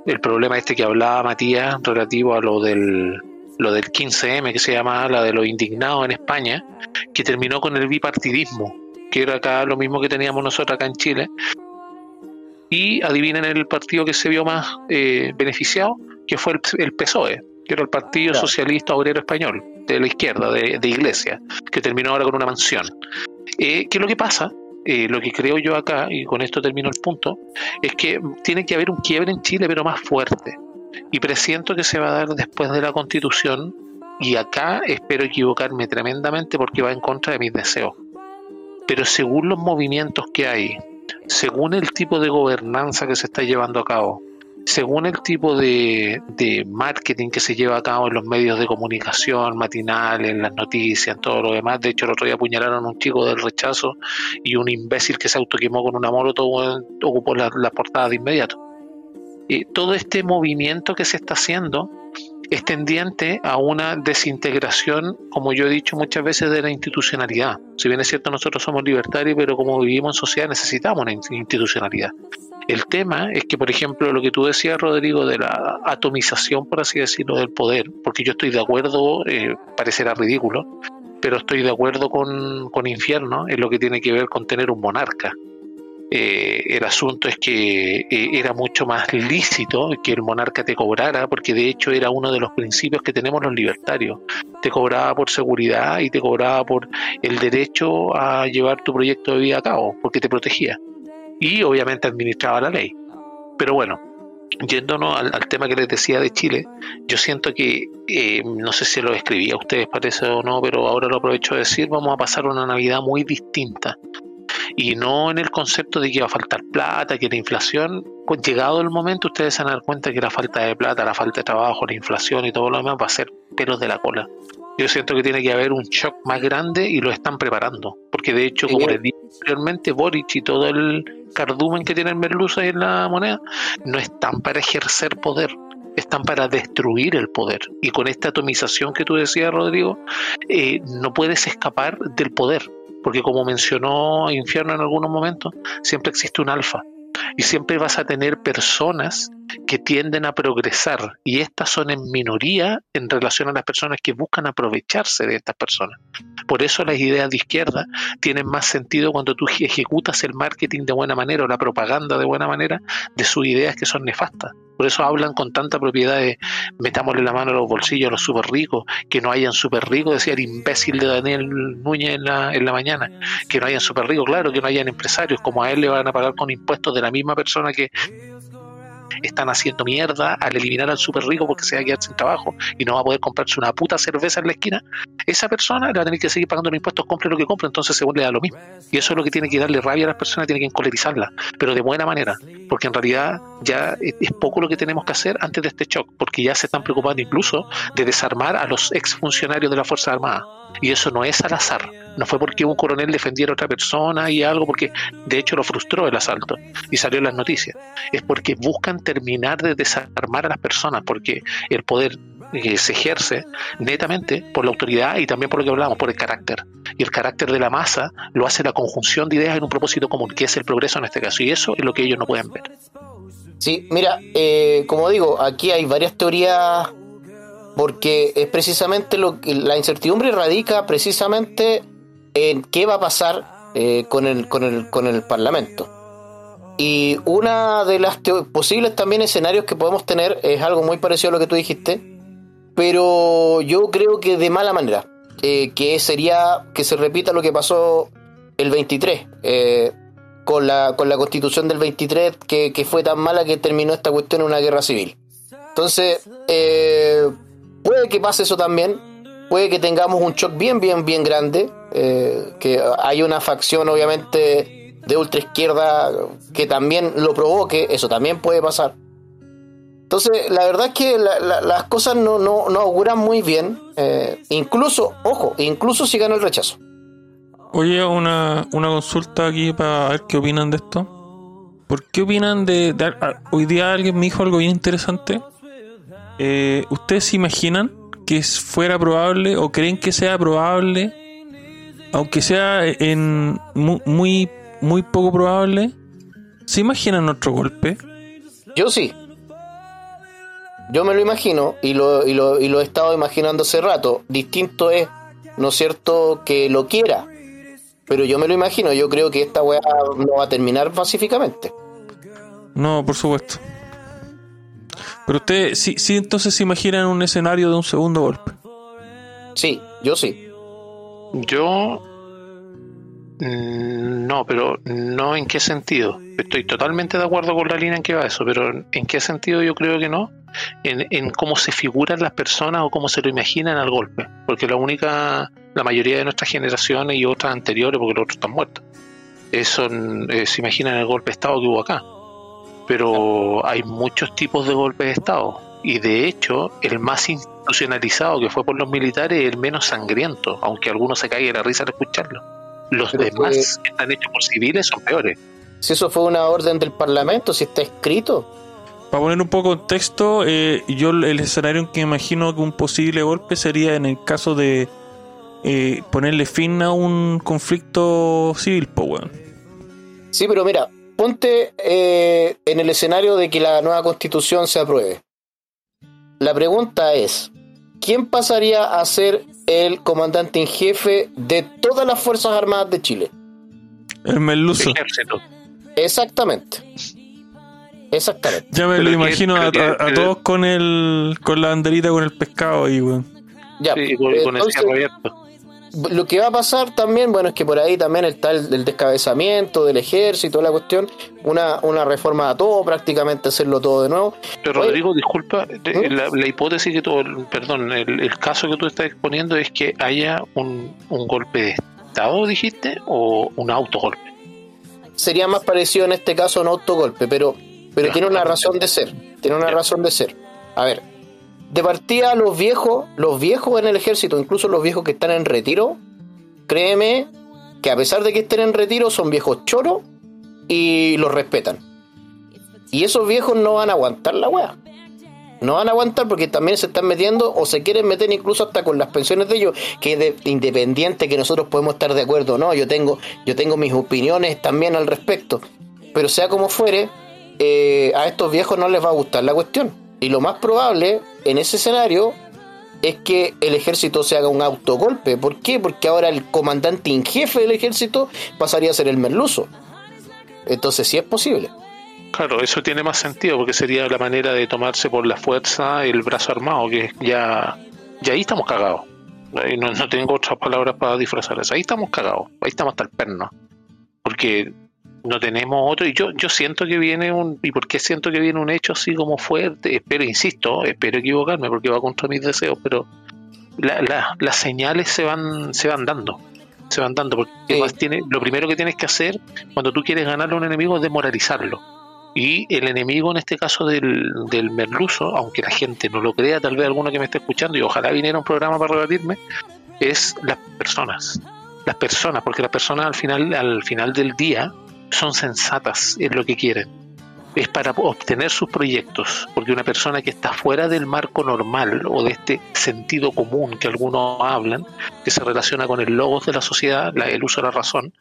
el problema este que hablaba Matías relativo a lo del, lo del 15M, que se llama la de los indignados en España, que terminó con el bipartidismo, que era acá lo mismo que teníamos nosotros acá en Chile. Y adivinen el partido que se vio más eh, beneficiado, que fue el, PSOE, que era el Partido Socialista Obrero Español de la izquierda, de, Iglesia, que terminó ahora con una mansión. Eh, ¿Qué es lo que pasa? Eh, lo que creo yo acá, y con esto termino el punto, es que tiene que haber un quiebre en Chile, pero más fuerte. Y presiento que se va a dar después de la constitución, y acá espero equivocarme tremendamente porque va en contra de mis deseos. Pero según los movimientos que hay, según el tipo de gobernanza que se está llevando a cabo, según el tipo de, marketing que se lleva a cabo en los medios de comunicación, matinal, en las noticias, en todo lo demás, de hecho el otro día apuñalaron a un chico del rechazo y un imbécil que se autoquemó con una moto ocupó la, portada de inmediato. Y todo este movimiento que se está haciendo es tendiente a una desintegración, como yo he dicho muchas veces, de la institucionalidad. Si bien es cierto, nosotros somos libertarios, pero como vivimos en sociedad necesitamos una institucionalidad. El tema es que, por ejemplo, lo que tú decías, Rodrigo, de la atomización, por así decirlo, del poder, porque yo estoy de acuerdo, eh, parecerá ridículo, pero estoy de acuerdo con, con Infierno en lo que tiene que ver con tener un monarca. Eh, el asunto es que eh, era mucho más lícito que el monarca te cobrara, porque de hecho era uno de los principios que tenemos los libertarios. Te cobraba por seguridad y te cobraba por el derecho a llevar tu proyecto de vida a cabo, porque te protegía y obviamente administraba la ley. Pero bueno, yéndonos al, tema que les decía de Chile, yo siento que, eh, no sé si lo escribí a ustedes, parece o no, pero ahora lo aprovecho de decir, vamos a pasar una Navidad muy distinta. Y no en el concepto de que va a faltar plata, que la inflación, llegado el momento, ustedes se van a dar cuenta que la falta de plata, la falta de trabajo, la inflación y todo lo demás va a ser pelos de la cola. Yo siento que tiene que haber un shock más grande y lo están preparando. Porque de hecho, como les dije anteriormente, Boric y todo el cardumen que tiene el merluza en la moneda no están para ejercer poder, están para destruir el poder. Y con esta atomización que tú decías, Rodrigo, eh, no puedes escapar del poder. Porque como mencionó Infierno en algunos momentos, siempre existe un alfa. Y siempre vas a tener personas que tienden a progresar y estas son en minoría en relación a las personas que buscan aprovecharse de estas personas. Por eso las ideas de izquierda tienen más sentido cuando tú ejecutas el marketing de buena manera o la propaganda de buena manera de sus ideas que son nefastas. Por eso hablan con tanta propiedad de metámosle la mano a los bolsillos a los súper ricos, que no hayan súper ricos, decía el imbécil de Daniel Núñez en la, en la mañana, que no hayan súper ricos, claro, que no hayan empresarios, como a él le van a pagar con impuestos de la misma persona que están haciendo mierda al eliminar al súper rico porque se va a quedar sin trabajo y no va a poder comprarse una puta cerveza en la esquina, esa persona le va a tener que seguir pagando los impuestos, compre lo que compre, entonces se vuelve a lo mismo. Y eso es lo que tiene que darle rabia a las personas, tiene que encolerizarlas, pero de buena manera, porque en realidad ya es poco lo que tenemos que hacer antes de este shock, porque ya se están preocupando incluso de desarmar a los exfuncionarios de la Fuerza Armada. Y eso no es al azar, no fue porque un coronel defendiera a otra persona y algo, porque de hecho lo frustró el asalto y salió en las noticias. Es porque buscan terminar de desarmar a las personas, porque el poder eh, se ejerce netamente por la autoridad y también por lo que hablamos, por el carácter. Y el carácter de la masa lo hace la conjunción de ideas en un propósito común, que es el progreso en este caso. Y eso es lo que ellos no pueden ver. Sí, mira, eh, como digo, aquí hay varias teorías porque es precisamente lo que la incertidumbre radica precisamente en qué va a pasar eh, con, el, con, el, con el Parlamento. Y una de las posibles también escenarios que podemos tener es algo muy parecido a lo que tú dijiste, pero yo creo que de mala manera, eh, que sería que se repita lo que pasó el 23, eh, con, la, con la constitución del 23, que, que, fue tan mala que terminó esta cuestión en una guerra civil. Entonces, puede que pase eso también, puede que tengamos un shock bien, bien, bien grande, eh, que hay una facción obviamente de ultra izquierda que también lo provoque, eso también puede pasar. Entonces, la verdad es que las cosas no, no, no, auguran muy bien, eh, incluso, ojo, incluso si gana el rechazo. Oye, una, una consulta aquí para ver qué opinan de esto. ¿Por qué opinan de, Hoy día alguien me dijo algo bien interesante. Eh, ¿Ustedes se imaginan que fuera probable o creen que sea probable, aunque sea en muy, muy poco probable, ¿se imaginan otro golpe? Yo sí. Yo me lo imagino y lo, y lo, y lo he estado imaginando hace rato. Distinto es, ¿no es cierto?, que lo quiera. Pero yo me lo imagino, yo creo que esta weá no va a terminar pacíficamente. No, por supuesto. Pero usted sí, sí entonces se imaginan un escenario de un segundo golpe. Sí, yo sí. Yo mm, no, pero no en qué sentido. Estoy totalmente de acuerdo con la línea en que va eso, pero en qué sentido yo creo que no. En, en cómo se figuran las personas o cómo se lo imaginan al golpe. Porque la única, la mayoría de nuestras generaciones y otras anteriores, porque los otros están muertos, eso, eh, se imaginan el golpe de Estado que hubo acá pero hay muchos tipos de golpes de Estado y de hecho el más institucionalizado que fue por los militares es el menos sangriento, aunque algunos se caigan la risa al escucharlo. Los demás que están hechos por civiles son peores. Si eso fue una orden del Parlamento, si está escrito. Para poner un poco de texto, eh, yo el escenario en que imagino que un posible golpe sería en el caso de eh, ponerle fin a un conflicto civil, pues, Sí, pero mira, ponte eh, en el escenario de que la nueva constitución se apruebe. La pregunta es, ¿quién pasaría a ser el comandante en jefe de todas las Fuerzas Armadas de Chile? El Meluso. Exactamente. Exactamente. Ya me lo imagino a, todos con el con la banderita con el pescado ahí, weón. Ya, con, el abierto lo que va a pasar también, bueno, es que por ahí también está el, descabezamiento del ejército, la cuestión, una, una reforma a todo, prácticamente hacerlo todo de nuevo. Pero Rodrigo, disculpa, ¿Mm? la, hipótesis que todo, perdón, el, caso que tú estás exponiendo es que haya un, golpe de Estado, dijiste, o un autogolpe. Sería más parecido en este caso a un autogolpe, pero, pero tiene una razón de ser, tiene una razón de ser. A ver, de partida los viejos, los viejos en el ejército, incluso los viejos que están en retiro, créeme que a pesar de que estén en retiro son viejos choros y los respetan. Y esos viejos no van a aguantar la weá. No van a aguantar porque también se están metiendo o se quieren meter incluso hasta con las pensiones de ellos, que de, independiente que nosotros podemos estar de acuerdo no, yo tengo, yo tengo mis opiniones también al respecto. Pero sea como fuere, eh, a estos viejos no les va a gustar la cuestión. Y lo más probable en ese escenario es que el ejército se haga un autogolpe. ¿Por qué? Porque ahora el comandante en jefe del ejército pasaría a ser el merluzo. Entonces sí es posible. Claro, eso tiene más sentido porque sería la manera de tomarse por la fuerza el brazo armado, que ya, ya ahí estamos cagados. No, no tengo otras palabras para disfrazar eso. Ahí estamos cagados, ahí estamos hasta el perno. Porque no tenemos otro y yo yo siento que viene un y por qué siento que viene un hecho así como fuerte espero insisto espero equivocarme porque va contra mis deseos pero las señales se van se van dando se van dando porque tiene lo primero que tienes que hacer cuando tú quieres ganarle a un enemigo es demoralizarlo. Y el enemigo en este caso del, del merluzo aunque la gente no lo crea tal vez alguno que me esté escuchando y ojalá viniera un programa para rebatirme es las personas. Las personas porque las personas al final al final del día son sensatas en lo que quieren. Es para obtener sus proyectos, porque una persona que está fuera del marco normal o de este sentido común que algunos hablan, que se relaciona con el logos de la sociedad, el uso de la razón,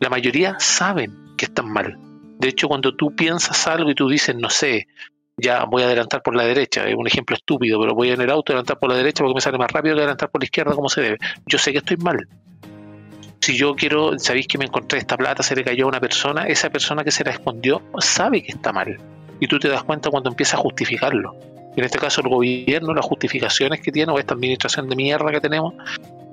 la mayoría saben que están mal. De hecho, cuando tú piensas algo y tú dices, no sé, ya voy a adelantar por la derecha, es un ejemplo estúpido, pero voy en el auto a adelantar por la derecha porque me sale más rápido que adelantar por la izquierda como se debe. Yo sé que estoy mal, si yo quiero, sabéis que me encontré esta plata, se le cayó a una persona, esa persona que se la escondió sabe que está mal. Y tú te das cuenta cuando empieza a justificarlo. En este caso el gobierno, las justificaciones que tiene, o esta administración de mierda que tenemos,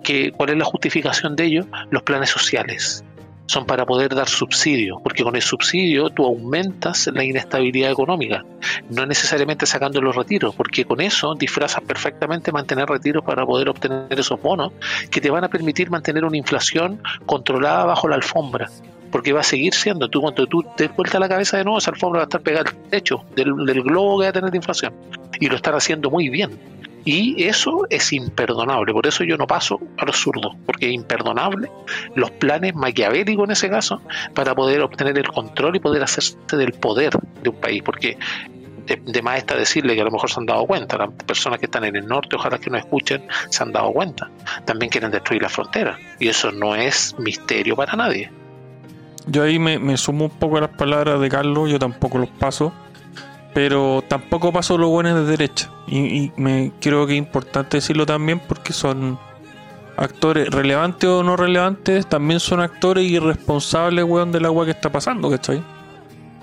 que, ¿cuál es la justificación de ello? Los planes sociales son para poder dar subsidio, porque con el subsidio tú aumentas la inestabilidad económica, no necesariamente sacando los retiros, porque con eso disfrazas perfectamente mantener retiros para poder obtener esos bonos que te van a permitir mantener una inflación controlada bajo la alfombra. Porque va a seguir siendo, tú cuando tú te vuelta la cabeza de nuevo, esa alfombra va a estar pegada al techo del, del globo que va a tener de inflación. Y lo están haciendo muy bien y eso es imperdonable, por eso yo no paso a los zurdos, porque es imperdonable los planes maquiavélicos en ese caso para poder obtener el control y poder hacerse del poder de un país, porque de, más está decirle que a lo mejor se han dado cuenta, las personas que están en el norte, ojalá que nos escuchen, se han dado cuenta, también quieren destruir la frontera, y eso no es misterio para nadie. Yo ahí me, me sumo un poco a las palabras de Carlos, yo tampoco los paso pero tampoco paso los buenos de derecha. Y, me creo que es importante decirlo también porque son actores relevantes o no relevantes, también son actores irresponsables, weón, del agua que está pasando, ¿cachai?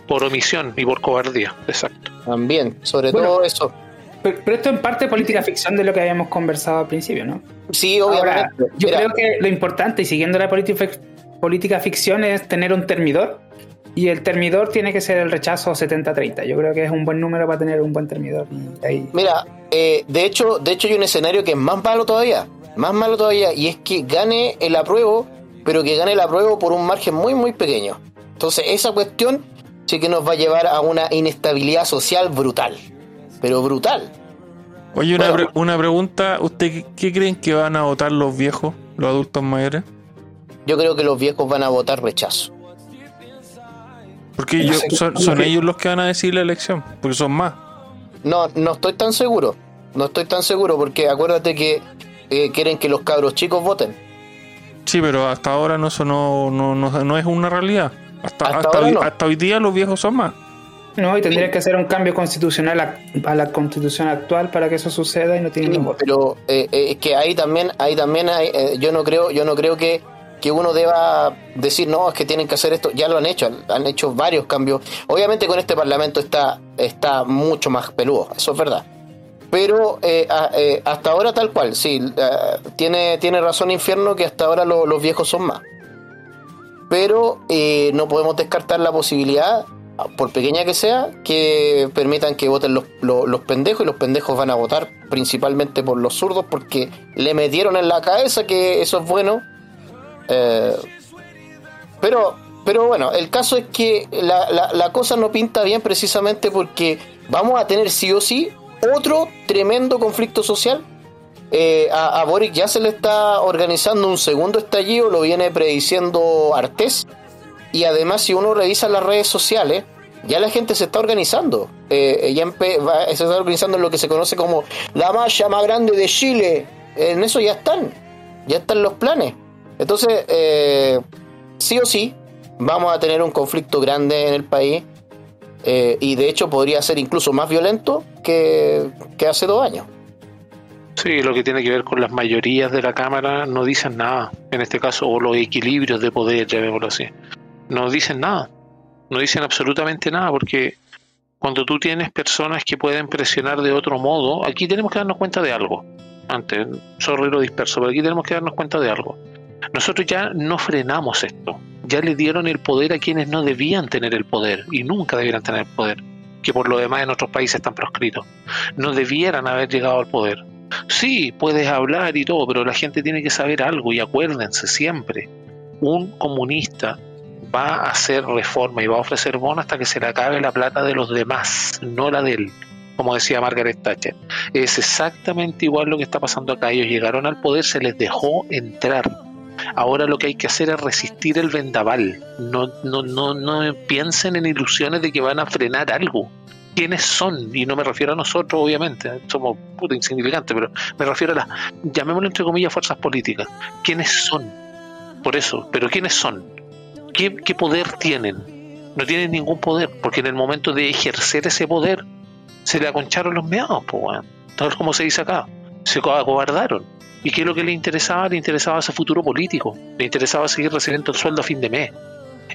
Por omisión y por cobardía, exacto. También, sobre todo eso. Pero, esto en parte política ficción de lo que habíamos conversado al principio, ¿no? Sí, obviamente. yo creo que lo importante, y siguiendo la política, política ficción, es tener un termidor y el termidor tiene que ser el rechazo 70-30. Yo creo que es un buen número para tener un buen termidor. Mira, eh, de hecho, de hecho hay un escenario que es más malo todavía, más malo todavía, y es que gane el apruebo, pero que gane el apruebo por un margen muy, muy pequeño. Entonces, esa cuestión sí que nos va a llevar a una inestabilidad social brutal, pero brutal. Oye, una, una pregunta, ¿usted qué creen que van a votar los viejos, los adultos mayores? Yo creo que los viejos van a votar rechazo. Porque ellos, son, ellos los que van a decir la elección, porque son más. No, no estoy tan seguro. No estoy tan seguro porque acuérdate que eh, quieren que los cabros chicos voten. Sí, pero hasta ahora no, eso no, no, no, es una realidad. Hasta, hasta, hoy, día los viejos son más. No, y tendría que hacer un cambio constitucional a, la constitución actual para que eso suceda y no tienen sí, Pero eh, eh, es que ahí también, ahí también hay, yo no creo, yo no creo que que uno deba decir, no, es que tienen que hacer esto, ya lo han hecho, han hecho varios cambios. Obviamente con este Parlamento está, está mucho más peludo, eso es verdad. Pero eh, eh, hasta ahora tal cual, sí, eh, tiene, tiene razón Infierno que hasta ahora los viejos son más. Pero no podemos descartar la posibilidad, por pequeña que sea, que permitan que voten los, los, pendejos y los pendejos van a votar principalmente por los zurdos porque le metieron en la cabeza que eso es bueno eh, pero, pero bueno, el caso es que la, la, cosa no pinta bien precisamente porque vamos a tener sí o sí otro tremendo conflicto social. Eh, a, Boric ya se le está organizando un segundo estallido, lo viene prediciendo Artés. Y además, si uno revisa las redes sociales, ya la gente se está organizando. Eh, ya se está organizando en lo que se conoce como la malla más grande de Chile. En eso ya están. Ya están los planes. Entonces, eh, sí o sí, vamos a tener un conflicto grande en el país. Eh, y de hecho podría ser incluso más violento que, hace dos años. Sí, lo que tiene que ver con las mayorías de la Cámara no dicen nada. En este caso, o los equilibrios de poder, llamémoslo así. No dicen nada. No dicen absolutamente nada porque cuando tú tienes personas que pueden presionar de otro modo, aquí tenemos que darnos cuenta de algo. Antes, sorry lo disperso, pero aquí tenemos que darnos cuenta de algo. Nosotros ya no frenamos esto. Ya le dieron el poder a quienes no debían tener el poder y nunca debieran tener el poder, que por lo demás en otros países están proscritos. No debieran haber llegado al poder. Sí, puedes hablar y todo, pero la gente tiene que saber algo y acuérdense siempre, un comunista va a hacer reforma y va a ofrecer bono hasta que se le acabe la plata de los demás, no la de él, como decía Margaret Thatcher. Es exactamente igual lo que está pasando acá. Ellos llegaron al poder, se les dejó entrar. Ahora lo que hay que hacer es resistir el vendaval. No, no, no, no piensen en ilusiones de que van a frenar algo. ¿Quiénes son? Y no me refiero a nosotros, obviamente, somos puta insignificantes, pero me refiero a las, llamémoslo entre comillas, fuerzas políticas. ¿Quiénes son? Por eso, pero ¿quiénes son? ¿qué, poder tienen? No tienen ningún poder, porque en el momento de ejercer ese poder se le aconcharon los meados, pues, como se dice acá, se acobardaron. ¿Y qué es lo que le interesaba? Le interesaba ese futuro político, le interesaba seguir recibiendo el sueldo a fin de mes.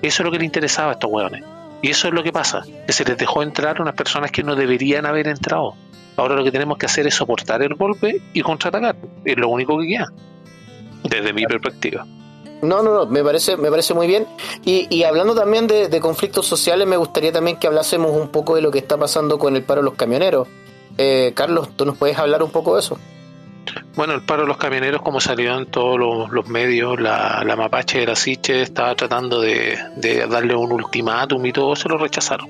Eso es lo que le interesaba a estos hueones. Y eso es lo que pasa, que se les dejó entrar unas personas que no deberían haber entrado. Ahora lo que tenemos que hacer es soportar el golpe y contraatacar. Es lo único que queda, desde mi perspectiva. No, no, no, me parece, me parece muy bien. Y, hablando también de, conflictos sociales, me gustaría también que hablásemos un poco de lo que está pasando con el paro de los camioneros. Eh, Carlos, ¿tú nos puedes hablar un poco de eso? Bueno, el paro de los camioneros, como salió en todos los, medios, la, mapache de la Siche estaba tratando de, darle un ultimátum y todo, se lo rechazaron.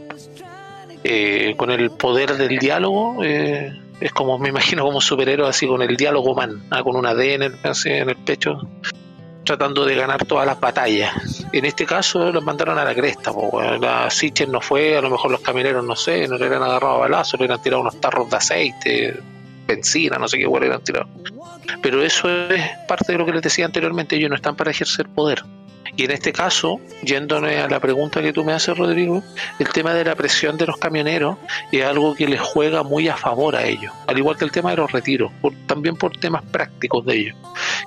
Eh, con el poder del diálogo, eh, es como, me imagino como un superhéroe así con el diálogo man, ah, con una D en el, en el pecho, tratando de ganar todas las batallas. En este caso los mandaron a la cresta, la Sicher no fue, a lo mejor los camioneros no sé, no le habían agarrado balazos, le hubieran tirado unos tarros de aceite, benzina, no sé qué huele le hubieran tirado. Pero eso es parte de lo que les decía anteriormente, ellos no están para ejercer poder. Y en este caso, yéndome a la pregunta que tú me haces, Rodrigo, el tema de la presión de los camioneros es algo que les juega muy a favor a ellos, al igual que el tema de los retiros, también por temas prácticos de ellos,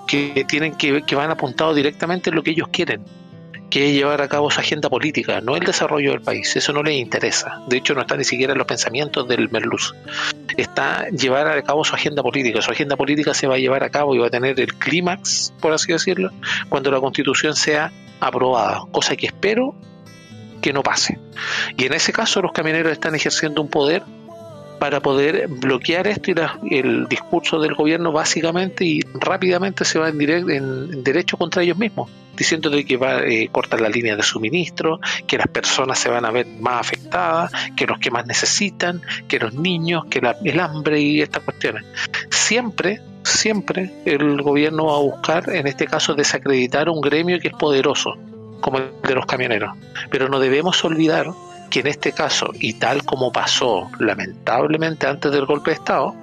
que tienen que, que van apuntados directamente en lo que ellos quieren que es llevar a cabo su agenda política, no el desarrollo del país. Eso no les interesa. De hecho, no está ni siquiera en los pensamientos del Merluz. Está llevar a cabo su agenda política. Su agenda política se va a llevar a cabo y va a tener el clímax, por así decirlo, cuando la constitución sea aprobada, cosa que espero que no pase. Y en ese caso los camioneros están ejerciendo un poder para poder bloquear esto y el discurso del gobierno básicamente y rápidamente se va en, en, derecho contra ellos mismos, diciendo de que va a eh, cortar la línea de suministro, que las personas se van a ver más afectadas, que los que más necesitan, que los niños, que el hambre y estas cuestiones. Siempre, siempre el gobierno va a buscar, en este caso, desacreditar un gremio que es poderoso, como el de los camioneros. Pero no debemos olvidar que en este caso, y tal como pasó lamentablemente antes del golpe de Estado,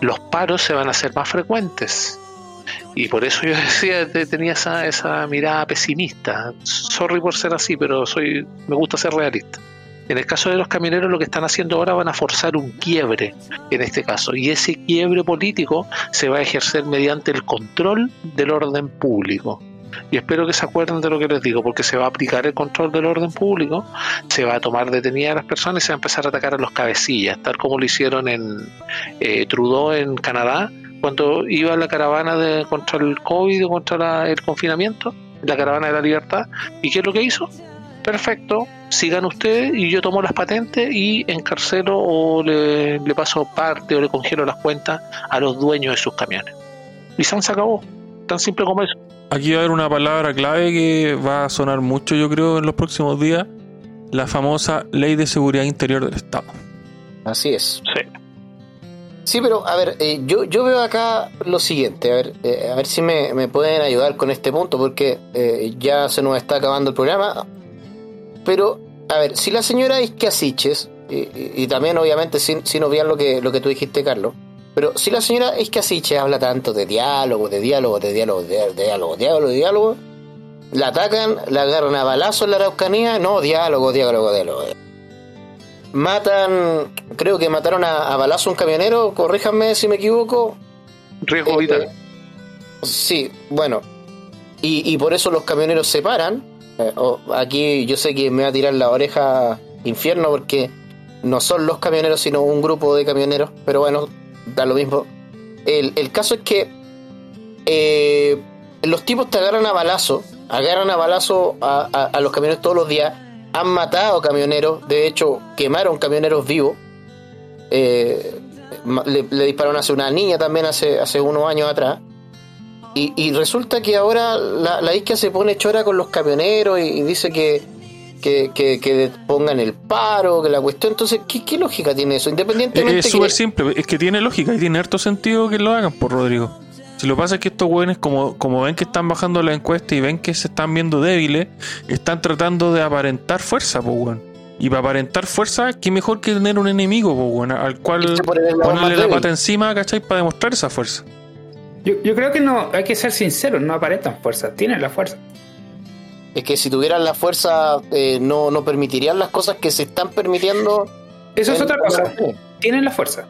los paros se van a hacer más frecuentes. Y por eso yo *laughs* decía, tenía esa, esa mirada pesimista. Sorry por ser así, pero soy, me gusta ser realista. En el caso de los camioneros lo que están haciendo ahora van a forzar un quiebre en este caso y ese quiebre político se va a ejercer mediante el control del orden público y espero que se acuerden de lo que les digo, porque se va a aplicar el control del orden público, se va a tomar detenida a las personas y se va a empezar a atacar a los cabecillas, tal como lo hicieron en eh, Trudeau en Canadá, cuando iba la caravana de, contra el COVID, contra el confinamiento, la caravana de la libertad, ¿y qué es lo que hizo? Perfecto, sigan ustedes y yo tomo las patentes y encarcelo o le, paso parte o le congelo las cuentas a los dueños de sus camiones. Y se acabó, tan simple como eso. Aquí va a haber una palabra clave que va a sonar mucho, yo creo, en los próximos días. La famosa Ley de Seguridad Interior del Estado. Así es. Sí. Sí, pero a ver, eh, yo, yo veo acá lo siguiente, a ver, eh, a ver si me, pueden ayudar con este punto, porque eh, ya se nos está acabando el programa. Pero a ver, si la señora Iscasiches, y, y, y también obviamente sin, sin obviar lo que, lo que tú dijiste, Carlos, pero si la señora Iscasiches habla tanto de diálogo, de diálogo, de diálogo, de, de diálogo, diálogo, de diálogo, la atacan, la agarran a balazo en la Araucanía, no, diálogo, diálogo, diálogo. Matan, creo que mataron a, a balazo un camionero, corríjanme si me equivoco. Riesgo Eh. Sí, bueno. Y, y por eso los camioneros se paran. Eh, aquí yo sé que me va a tirar la oreja infierno porque no son los camioneros, sino un grupo de camioneros. Pero bueno, da lo mismo. El, el caso es que eh, los tipos te agarran a balazo, agarran a balazo a, a- a los camioneros todos los días, han matado camioneros, de hecho quemaron camioneros vivos. Eh, le, dispararon hace una niña también hace, hace unos años atrás. Y, y resulta que ahora la, la se pone chora con los camioneros y dice que, que, que, que pongan el paro, que la cuestión. Entonces, ¿qué, qué lógica tiene eso? Independientemente Es que- súper simple, es que tiene lógica y tiene harto sentido que lo hagan por Rodrigo. Si lo pasa es que estos güeyes, como, como ven que están bajando la encuesta y ven que se están viendo débiles, están tratando de aparentar fuerza, pues, weón. Y para aparentar fuerza, qué mejor que tener un enemigo, pues, weón, al cual más ponerle la pata encima, ¿cachai? Para demostrar esa fuerza. Yo, yo creo que no, hay que ser sinceros, no aparentan fuerza, tienen la fuerza. Es que si tuvieran la fuerza, eh, no, no permitirían las cosas que se están permitiendo. Eso es otra cosa, tienen la fuerza.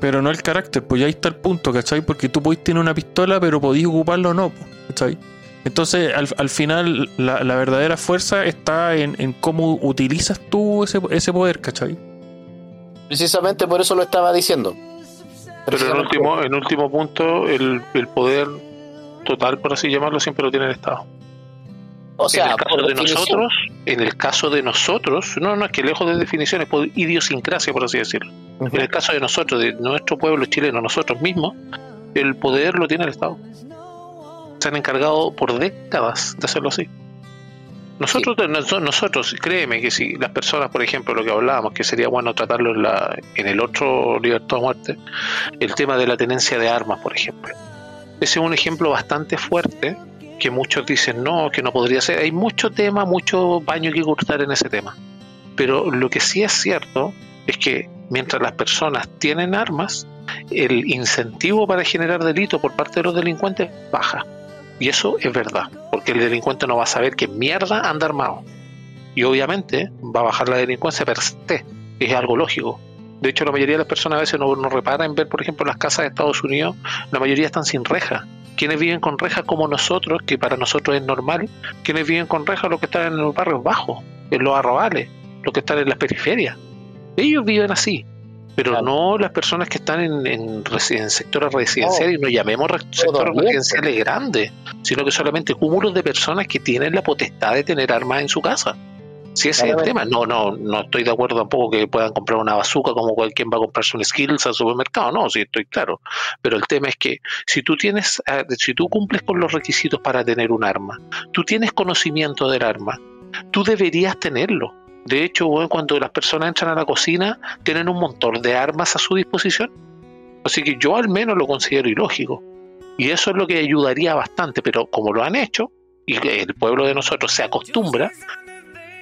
Pero no el carácter, pues ya ahí está el punto, ¿cachai? Porque tú podés tener una pistola, pero podís ocuparlo o no, pues, ¿cachai? Entonces, al, al final, la, la verdadera fuerza está en, en cómo utilizas tú ese, ese poder, ¿cachai? Precisamente por eso lo estaba diciendo. Pero en último, en último punto, el, el poder total, por así llamarlo, siempre lo tiene el Estado. O sea, en el caso por de definición, nosotros, en el caso de nosotros, no, no es que lejos de definiciones, por idiosincrasia, por así decirlo. En el caso de nosotros, de nuestro pueblo chileno, nosotros mismos, el poder lo tiene el Estado. Se han encargado por décadas de hacerlo así. Nosotros, nos- nosotros, créeme que si las personas, por ejemplo, lo que hablábamos, que sería bueno tratarlo en, la, en el otro libertad o muerte, el tema de la tenencia de armas, por ejemplo. Ese es un ejemplo bastante fuerte que muchos dicen no, que no podría ser. Hay mucho tema, mucho baño que cortar en ese tema. Pero lo que sí es cierto es que mientras las personas tienen armas, el incentivo para generar delito por parte de los delincuentes baja. Y eso es verdad, porque el delincuente no va a saber que mierda anda armado. Y obviamente va a bajar la delincuencia per se, es algo lógico. De hecho, la mayoría de las personas a veces no, no reparan en ver, por ejemplo, las casas de Estados Unidos, la mayoría están sin reja. Quienes viven con rejas como nosotros, que para nosotros es normal, quienes viven con rejas los que están en los barrios bajos, en los arrabales, los que están en las periferias. Ellos viven así, pero Claro. no las personas que están en, en, resi- en sectores residenciales, y no llamemos re- sectores residenciales grandes, sino que solamente cúmulos de personas que tienen la potestad de tener armas en su casa. Si ese es el tema, no, no, no estoy de acuerdo tampoco que puedan comprar una bazooka como cualquiera va a comprarse un skills al supermercado, no, sí estoy claro. Pero el tema es que si tú tienes, eh, si tú cumples con los requisitos para tener un arma, tú tienes conocimiento del arma, tú deberías tenerlo. De hecho, cuando las personas entran a la cocina, tienen un montón de armas a su disposición. Así que yo al menos lo considero ilógico. Y eso es lo que ayudaría bastante, pero como lo han hecho, y el pueblo de nosotros se acostumbra,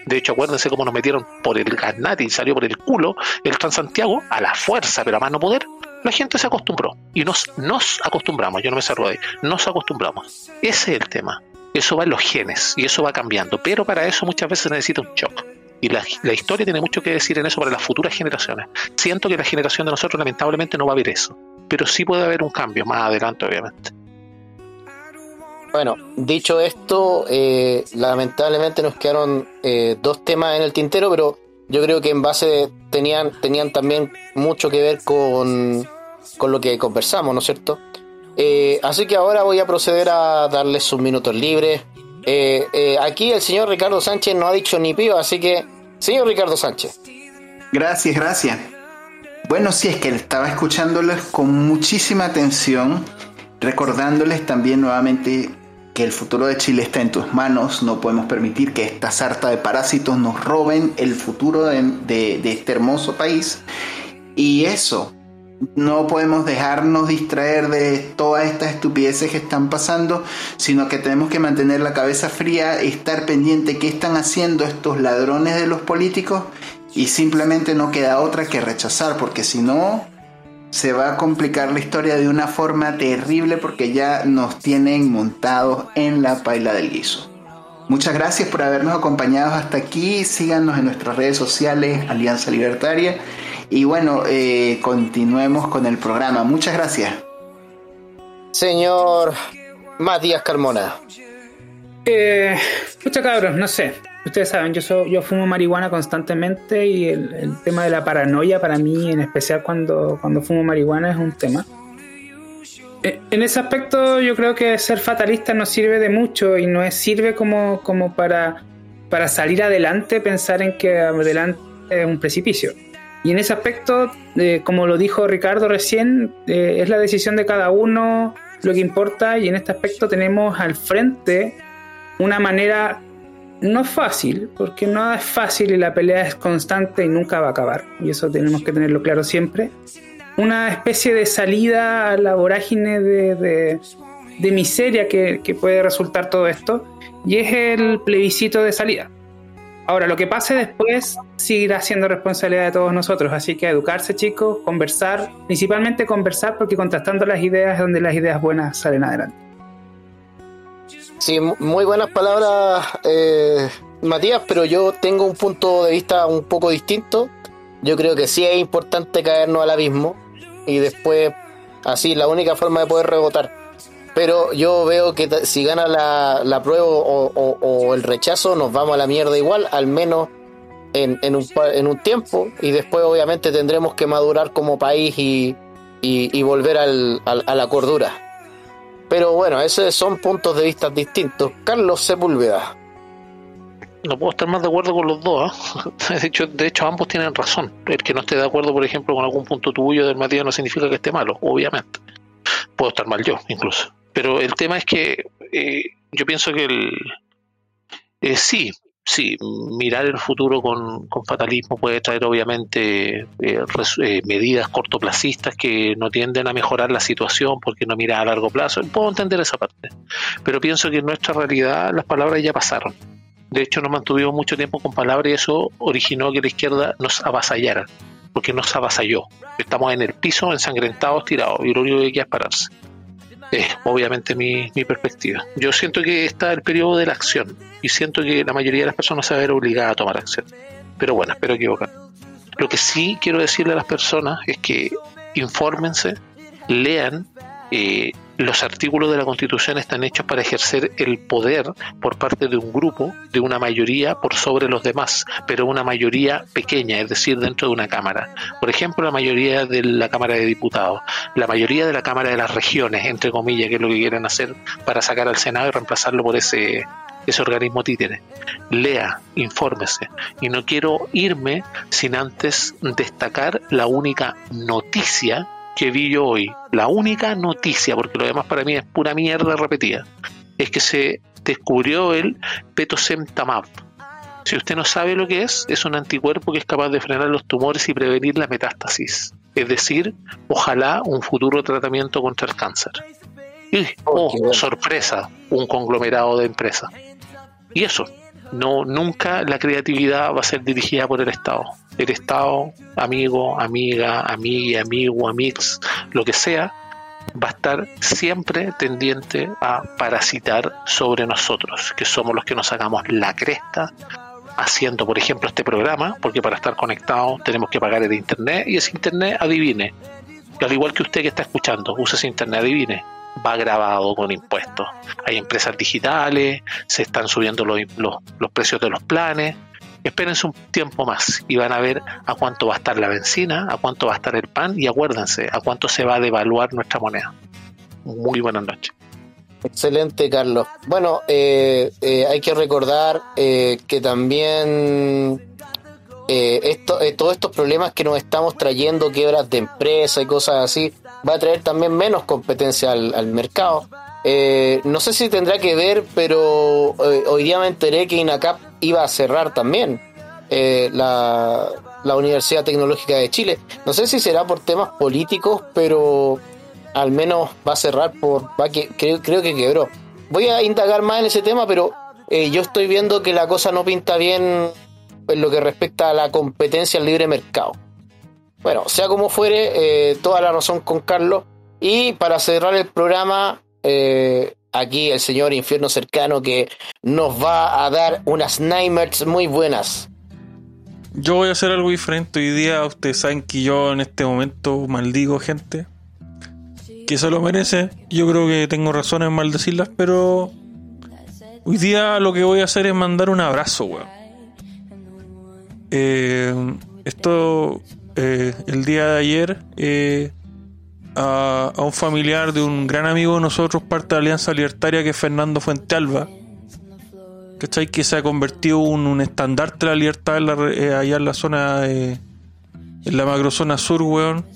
de hecho acuérdense cómo nos metieron por el garnate y salió por el culo el Transantiago a la fuerza, pero a más no poder, la gente se acostumbró. Y nos, nos acostumbramos, yo no me cerro ahí, nos acostumbramos. Ese es el tema. Eso va en los genes y eso va cambiando, pero para eso muchas veces necesita un shock. Y la, la historia tiene mucho que decir en eso para las futuras generaciones. Siento que la generación de nosotros lamentablemente no va a ver eso, pero sí puede haber un cambio más adelante, obviamente. Bueno, dicho esto, eh, lamentablemente nos quedaron eh, dos temas en el tintero, pero yo creo que en base tenían, tenían también mucho que ver con, con lo que conversamos, ¿no es cierto? Eh, así que ahora voy a proceder a darles sus minutos libres. Eh, eh, aquí el señor Ricardo Sánchez no ha dicho ni pío, así que, señor Ricardo Sánchez. Gracias, gracias. Bueno, sí, es que estaba escuchándoles con muchísima atención, recordándoles también nuevamente que el futuro de Chile está en tus manos, no podemos permitir que esta sarta de parásitos nos roben el futuro de, este hermoso país. Y eso, no podemos dejarnos distraer de todas estas estupideces que están pasando, sino que tenemos que mantener la cabeza fría, estar pendiente qué están haciendo estos ladrones de los políticos y simplemente no queda otra que rechazar, porque si no se va a complicar la historia de una forma terrible porque ya nos tienen montados en la paila del guiso. Muchas gracias por habernos acompañado hasta aquí. Síganos en nuestras redes sociales, Alianza Libertaria y bueno, eh, continuemos con el programa. Muchas gracias. Señor Matías Carmona. Eh, muchas cabros, no sé. Ustedes saben, yo, yo fumo marihuana constantemente y el, tema de la paranoia para mí, en especial cuando, cuando fumo marihuana, es un tema. Eh, en ese aspecto yo creo que ser fatalista no sirve de mucho y no es, sirve como, como para, para salir adelante pensar en que adelante es un precipicio. Y en ese aspecto, eh, como lo dijo Ricardo recién, eh, es la decisión de cada uno lo que importa y en este aspecto tenemos al frente una manera no fácil, porque nada es fácil y la pelea es constante y nunca va a acabar. Y eso tenemos que tenerlo claro siempre. Una especie de salida a la vorágine de, de miseria que, que puede resultar todo esto y es el plebiscito de salida. Ahora, lo que pase después seguirá siendo responsabilidad de todos nosotros, así que educarse chicos, conversar, principalmente conversar porque contrastando las ideas es donde las ideas buenas salen adelante. Sí, muy buenas palabras, eh, Matías, pero yo tengo un punto de vista un poco distinto. Yo creo que sí es importante caernos al abismo y después, así, la única forma de poder rebotar pero yo veo que si gana la, la prueba o, el rechazo, nos vamos a la mierda igual, al menos en, en, un, en un tiempo, y después obviamente tendremos que madurar como país y, y, volver al, a la cordura. Pero bueno, esos son puntos de vista distintos. Carlos Sepúlveda. No puedo estar más de acuerdo con los dos. ¿ah? *laughs* De, hecho, ambos tienen razón. El que no esté de acuerdo, por ejemplo, con algún punto tuyo del Matías no significa que esté malo, obviamente. Puedo estar mal yo, incluso. Pero el tema es que eh, yo pienso que el, eh, sí, sí, mirar el futuro con, fatalismo puede traer obviamente eh, medidas cortoplacistas que no tienden a mejorar la situación porque no mira a largo plazo. Puedo entender esa parte, pero pienso que en nuestra realidad las palabras ya pasaron. De hecho, nos mantuvimos mucho tiempo con palabras y eso originó que la izquierda nos avasallara, porque nos avasalló. Estamos en el piso, ensangrentados, tirados, y lo único que queda es pararse es obviamente mi, mi, perspectiva. Yo siento que está el periodo de la acción y siento que la mayoría de las personas se va a ver obligada a tomar acción. Pero bueno, espero equivocar. Lo que sí quiero decirle a las personas es que infórmense, lean, eh, los artículos de la Constitución están hechos para ejercer el poder por parte de un grupo, de una mayoría por sobre los demás, pero una mayoría pequeña, es decir, dentro de una Cámara. Por ejemplo, la mayoría de la Cámara de Diputados, la mayoría de la Cámara de las Regiones, entre comillas, que es lo que quieren hacer para sacar al Senado y reemplazarlo por ese ese organismo títere. Lea, infórmese. Y no quiero irme sin antes destacar la única noticia que vi yo hoy, la única noticia, porque lo demás para mí es pura mierda repetida, es que se descubrió el petosemtamab. Si usted no sabe lo que es, es un anticuerpo que es capaz de frenar los tumores y prevenir la metástasis. Es decir, ojalá un futuro tratamiento contra el cáncer. Y, oh, oh sorpresa, un conglomerado de empresas. Y eso, no, nunca la creatividad va a ser dirigida por el Estado el Estado, amigo, amiga, amiga, amigo, amix, lo que sea, va a estar siempre tendiente a parasitar sobre nosotros, que somos los que nos hagamos la cresta haciendo, por ejemplo, este programa, porque para estar conectados tenemos que pagar el internet y ese internet, adivine, al igual que usted que está escuchando, use ese internet, adivine, va grabado con impuestos. Hay empresas digitales, se están subiendo los, los, los precios de los planes, espérense un tiempo más y van a ver a cuánto va a estar la benzina, a cuánto va a estar el pan y acuérdense a cuánto se va a devaluar nuestra moneda. Muy buenas noches. Excelente, Carlos. Bueno, eh, eh, hay que recordar eh, que también esto, todos estos problemas que nos estamos trayendo, quiebras de empresa y cosas así, va a traer también menos competencia al, al mercado. no sé si tendrá que ver, pero hoy día me enteré que INACAP iba a cerrar también. eh, la, la Universidad Tecnológica de Chile. No sé si será por temas políticos, pero al menos va a cerrar por... Va que, creo, creo que quebró. Voy a indagar más en ese tema, pero eh, yo estoy viendo que la cosa no pinta bien en lo que respecta a la competencia al libre mercado. Bueno, sea como fuere, eh, toda la razón con Carlos. Y para cerrar el programa, aquí el señor Infierno Cercano que nos va a dar unas nightmares muy buenas. Yo voy a hacer algo diferente hoy día. Ustedes saben que yo en este momento maldigo gente que se lo merece. Yo creo que tengo razones en maldecirlas, pero hoy día lo que voy a hacer es mandar un abrazo, weón. Eh, esto, eh, el día de ayer, eh, a, a un familiar de un gran amigo de nosotros, parte de la Alianza Libertaria, que es Fernando Fuentealba, ¿cachai? Que se ha convertido en un estandarte de la libertad en la eh, allá en la zona, eh, en la macrozona sur, weón.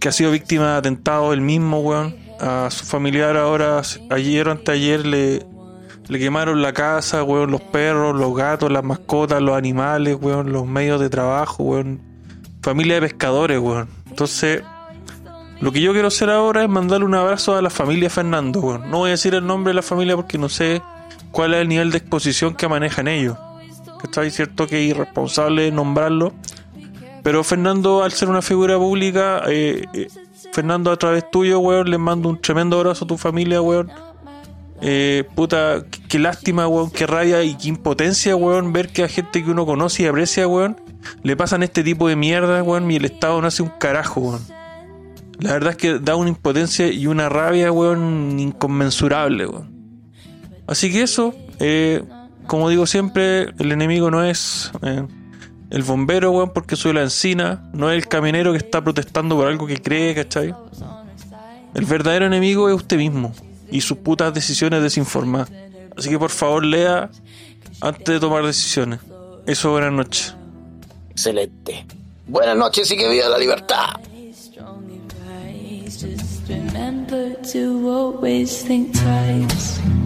Que ha sido víctima de atentados él mismo, weón. A su familiar ahora, ayer o anteayer, le, le quemaron la casa, weón, los perros, los gatos, las mascotas, los animales, weón, los medios de trabajo, weón. Familia de pescadores, weón. Entonces, lo que yo quiero hacer ahora es mandarle un abrazo a la familia Fernando. No voy a decir el nombre de la familia porque no sé cuál es el nivel de exposición que manejan ellos. Está cierto que es irresponsable nombrarlo. Pero Fernando, al ser una figura pública, eh, eh, Fernando, a través tuyo, weón, le mando un tremendo abrazo a tu familia, weón. Eh, puta, qué, qué lástima, weón, qué rabia y qué impotencia, weón, ver que a gente que uno conoce y aprecia, weón, le pasan este tipo de mierda, weón, y el Estado no hace un carajo, weón. La verdad es que da una impotencia y una rabia, weón, inconmensurable, weón. Así que eso, eh, como digo siempre, el enemigo no es eh, el bombero, weón, porque soy la encina, no es el camionero que está protestando por algo que cree, ¿cachai? El verdadero enemigo es usted mismo y sus putas decisiones desinformadas. Así que por favor lea antes de tomar decisiones. Eso, buenas noches. Excelente. Buenas noches y que viva la libertad. To always think twice.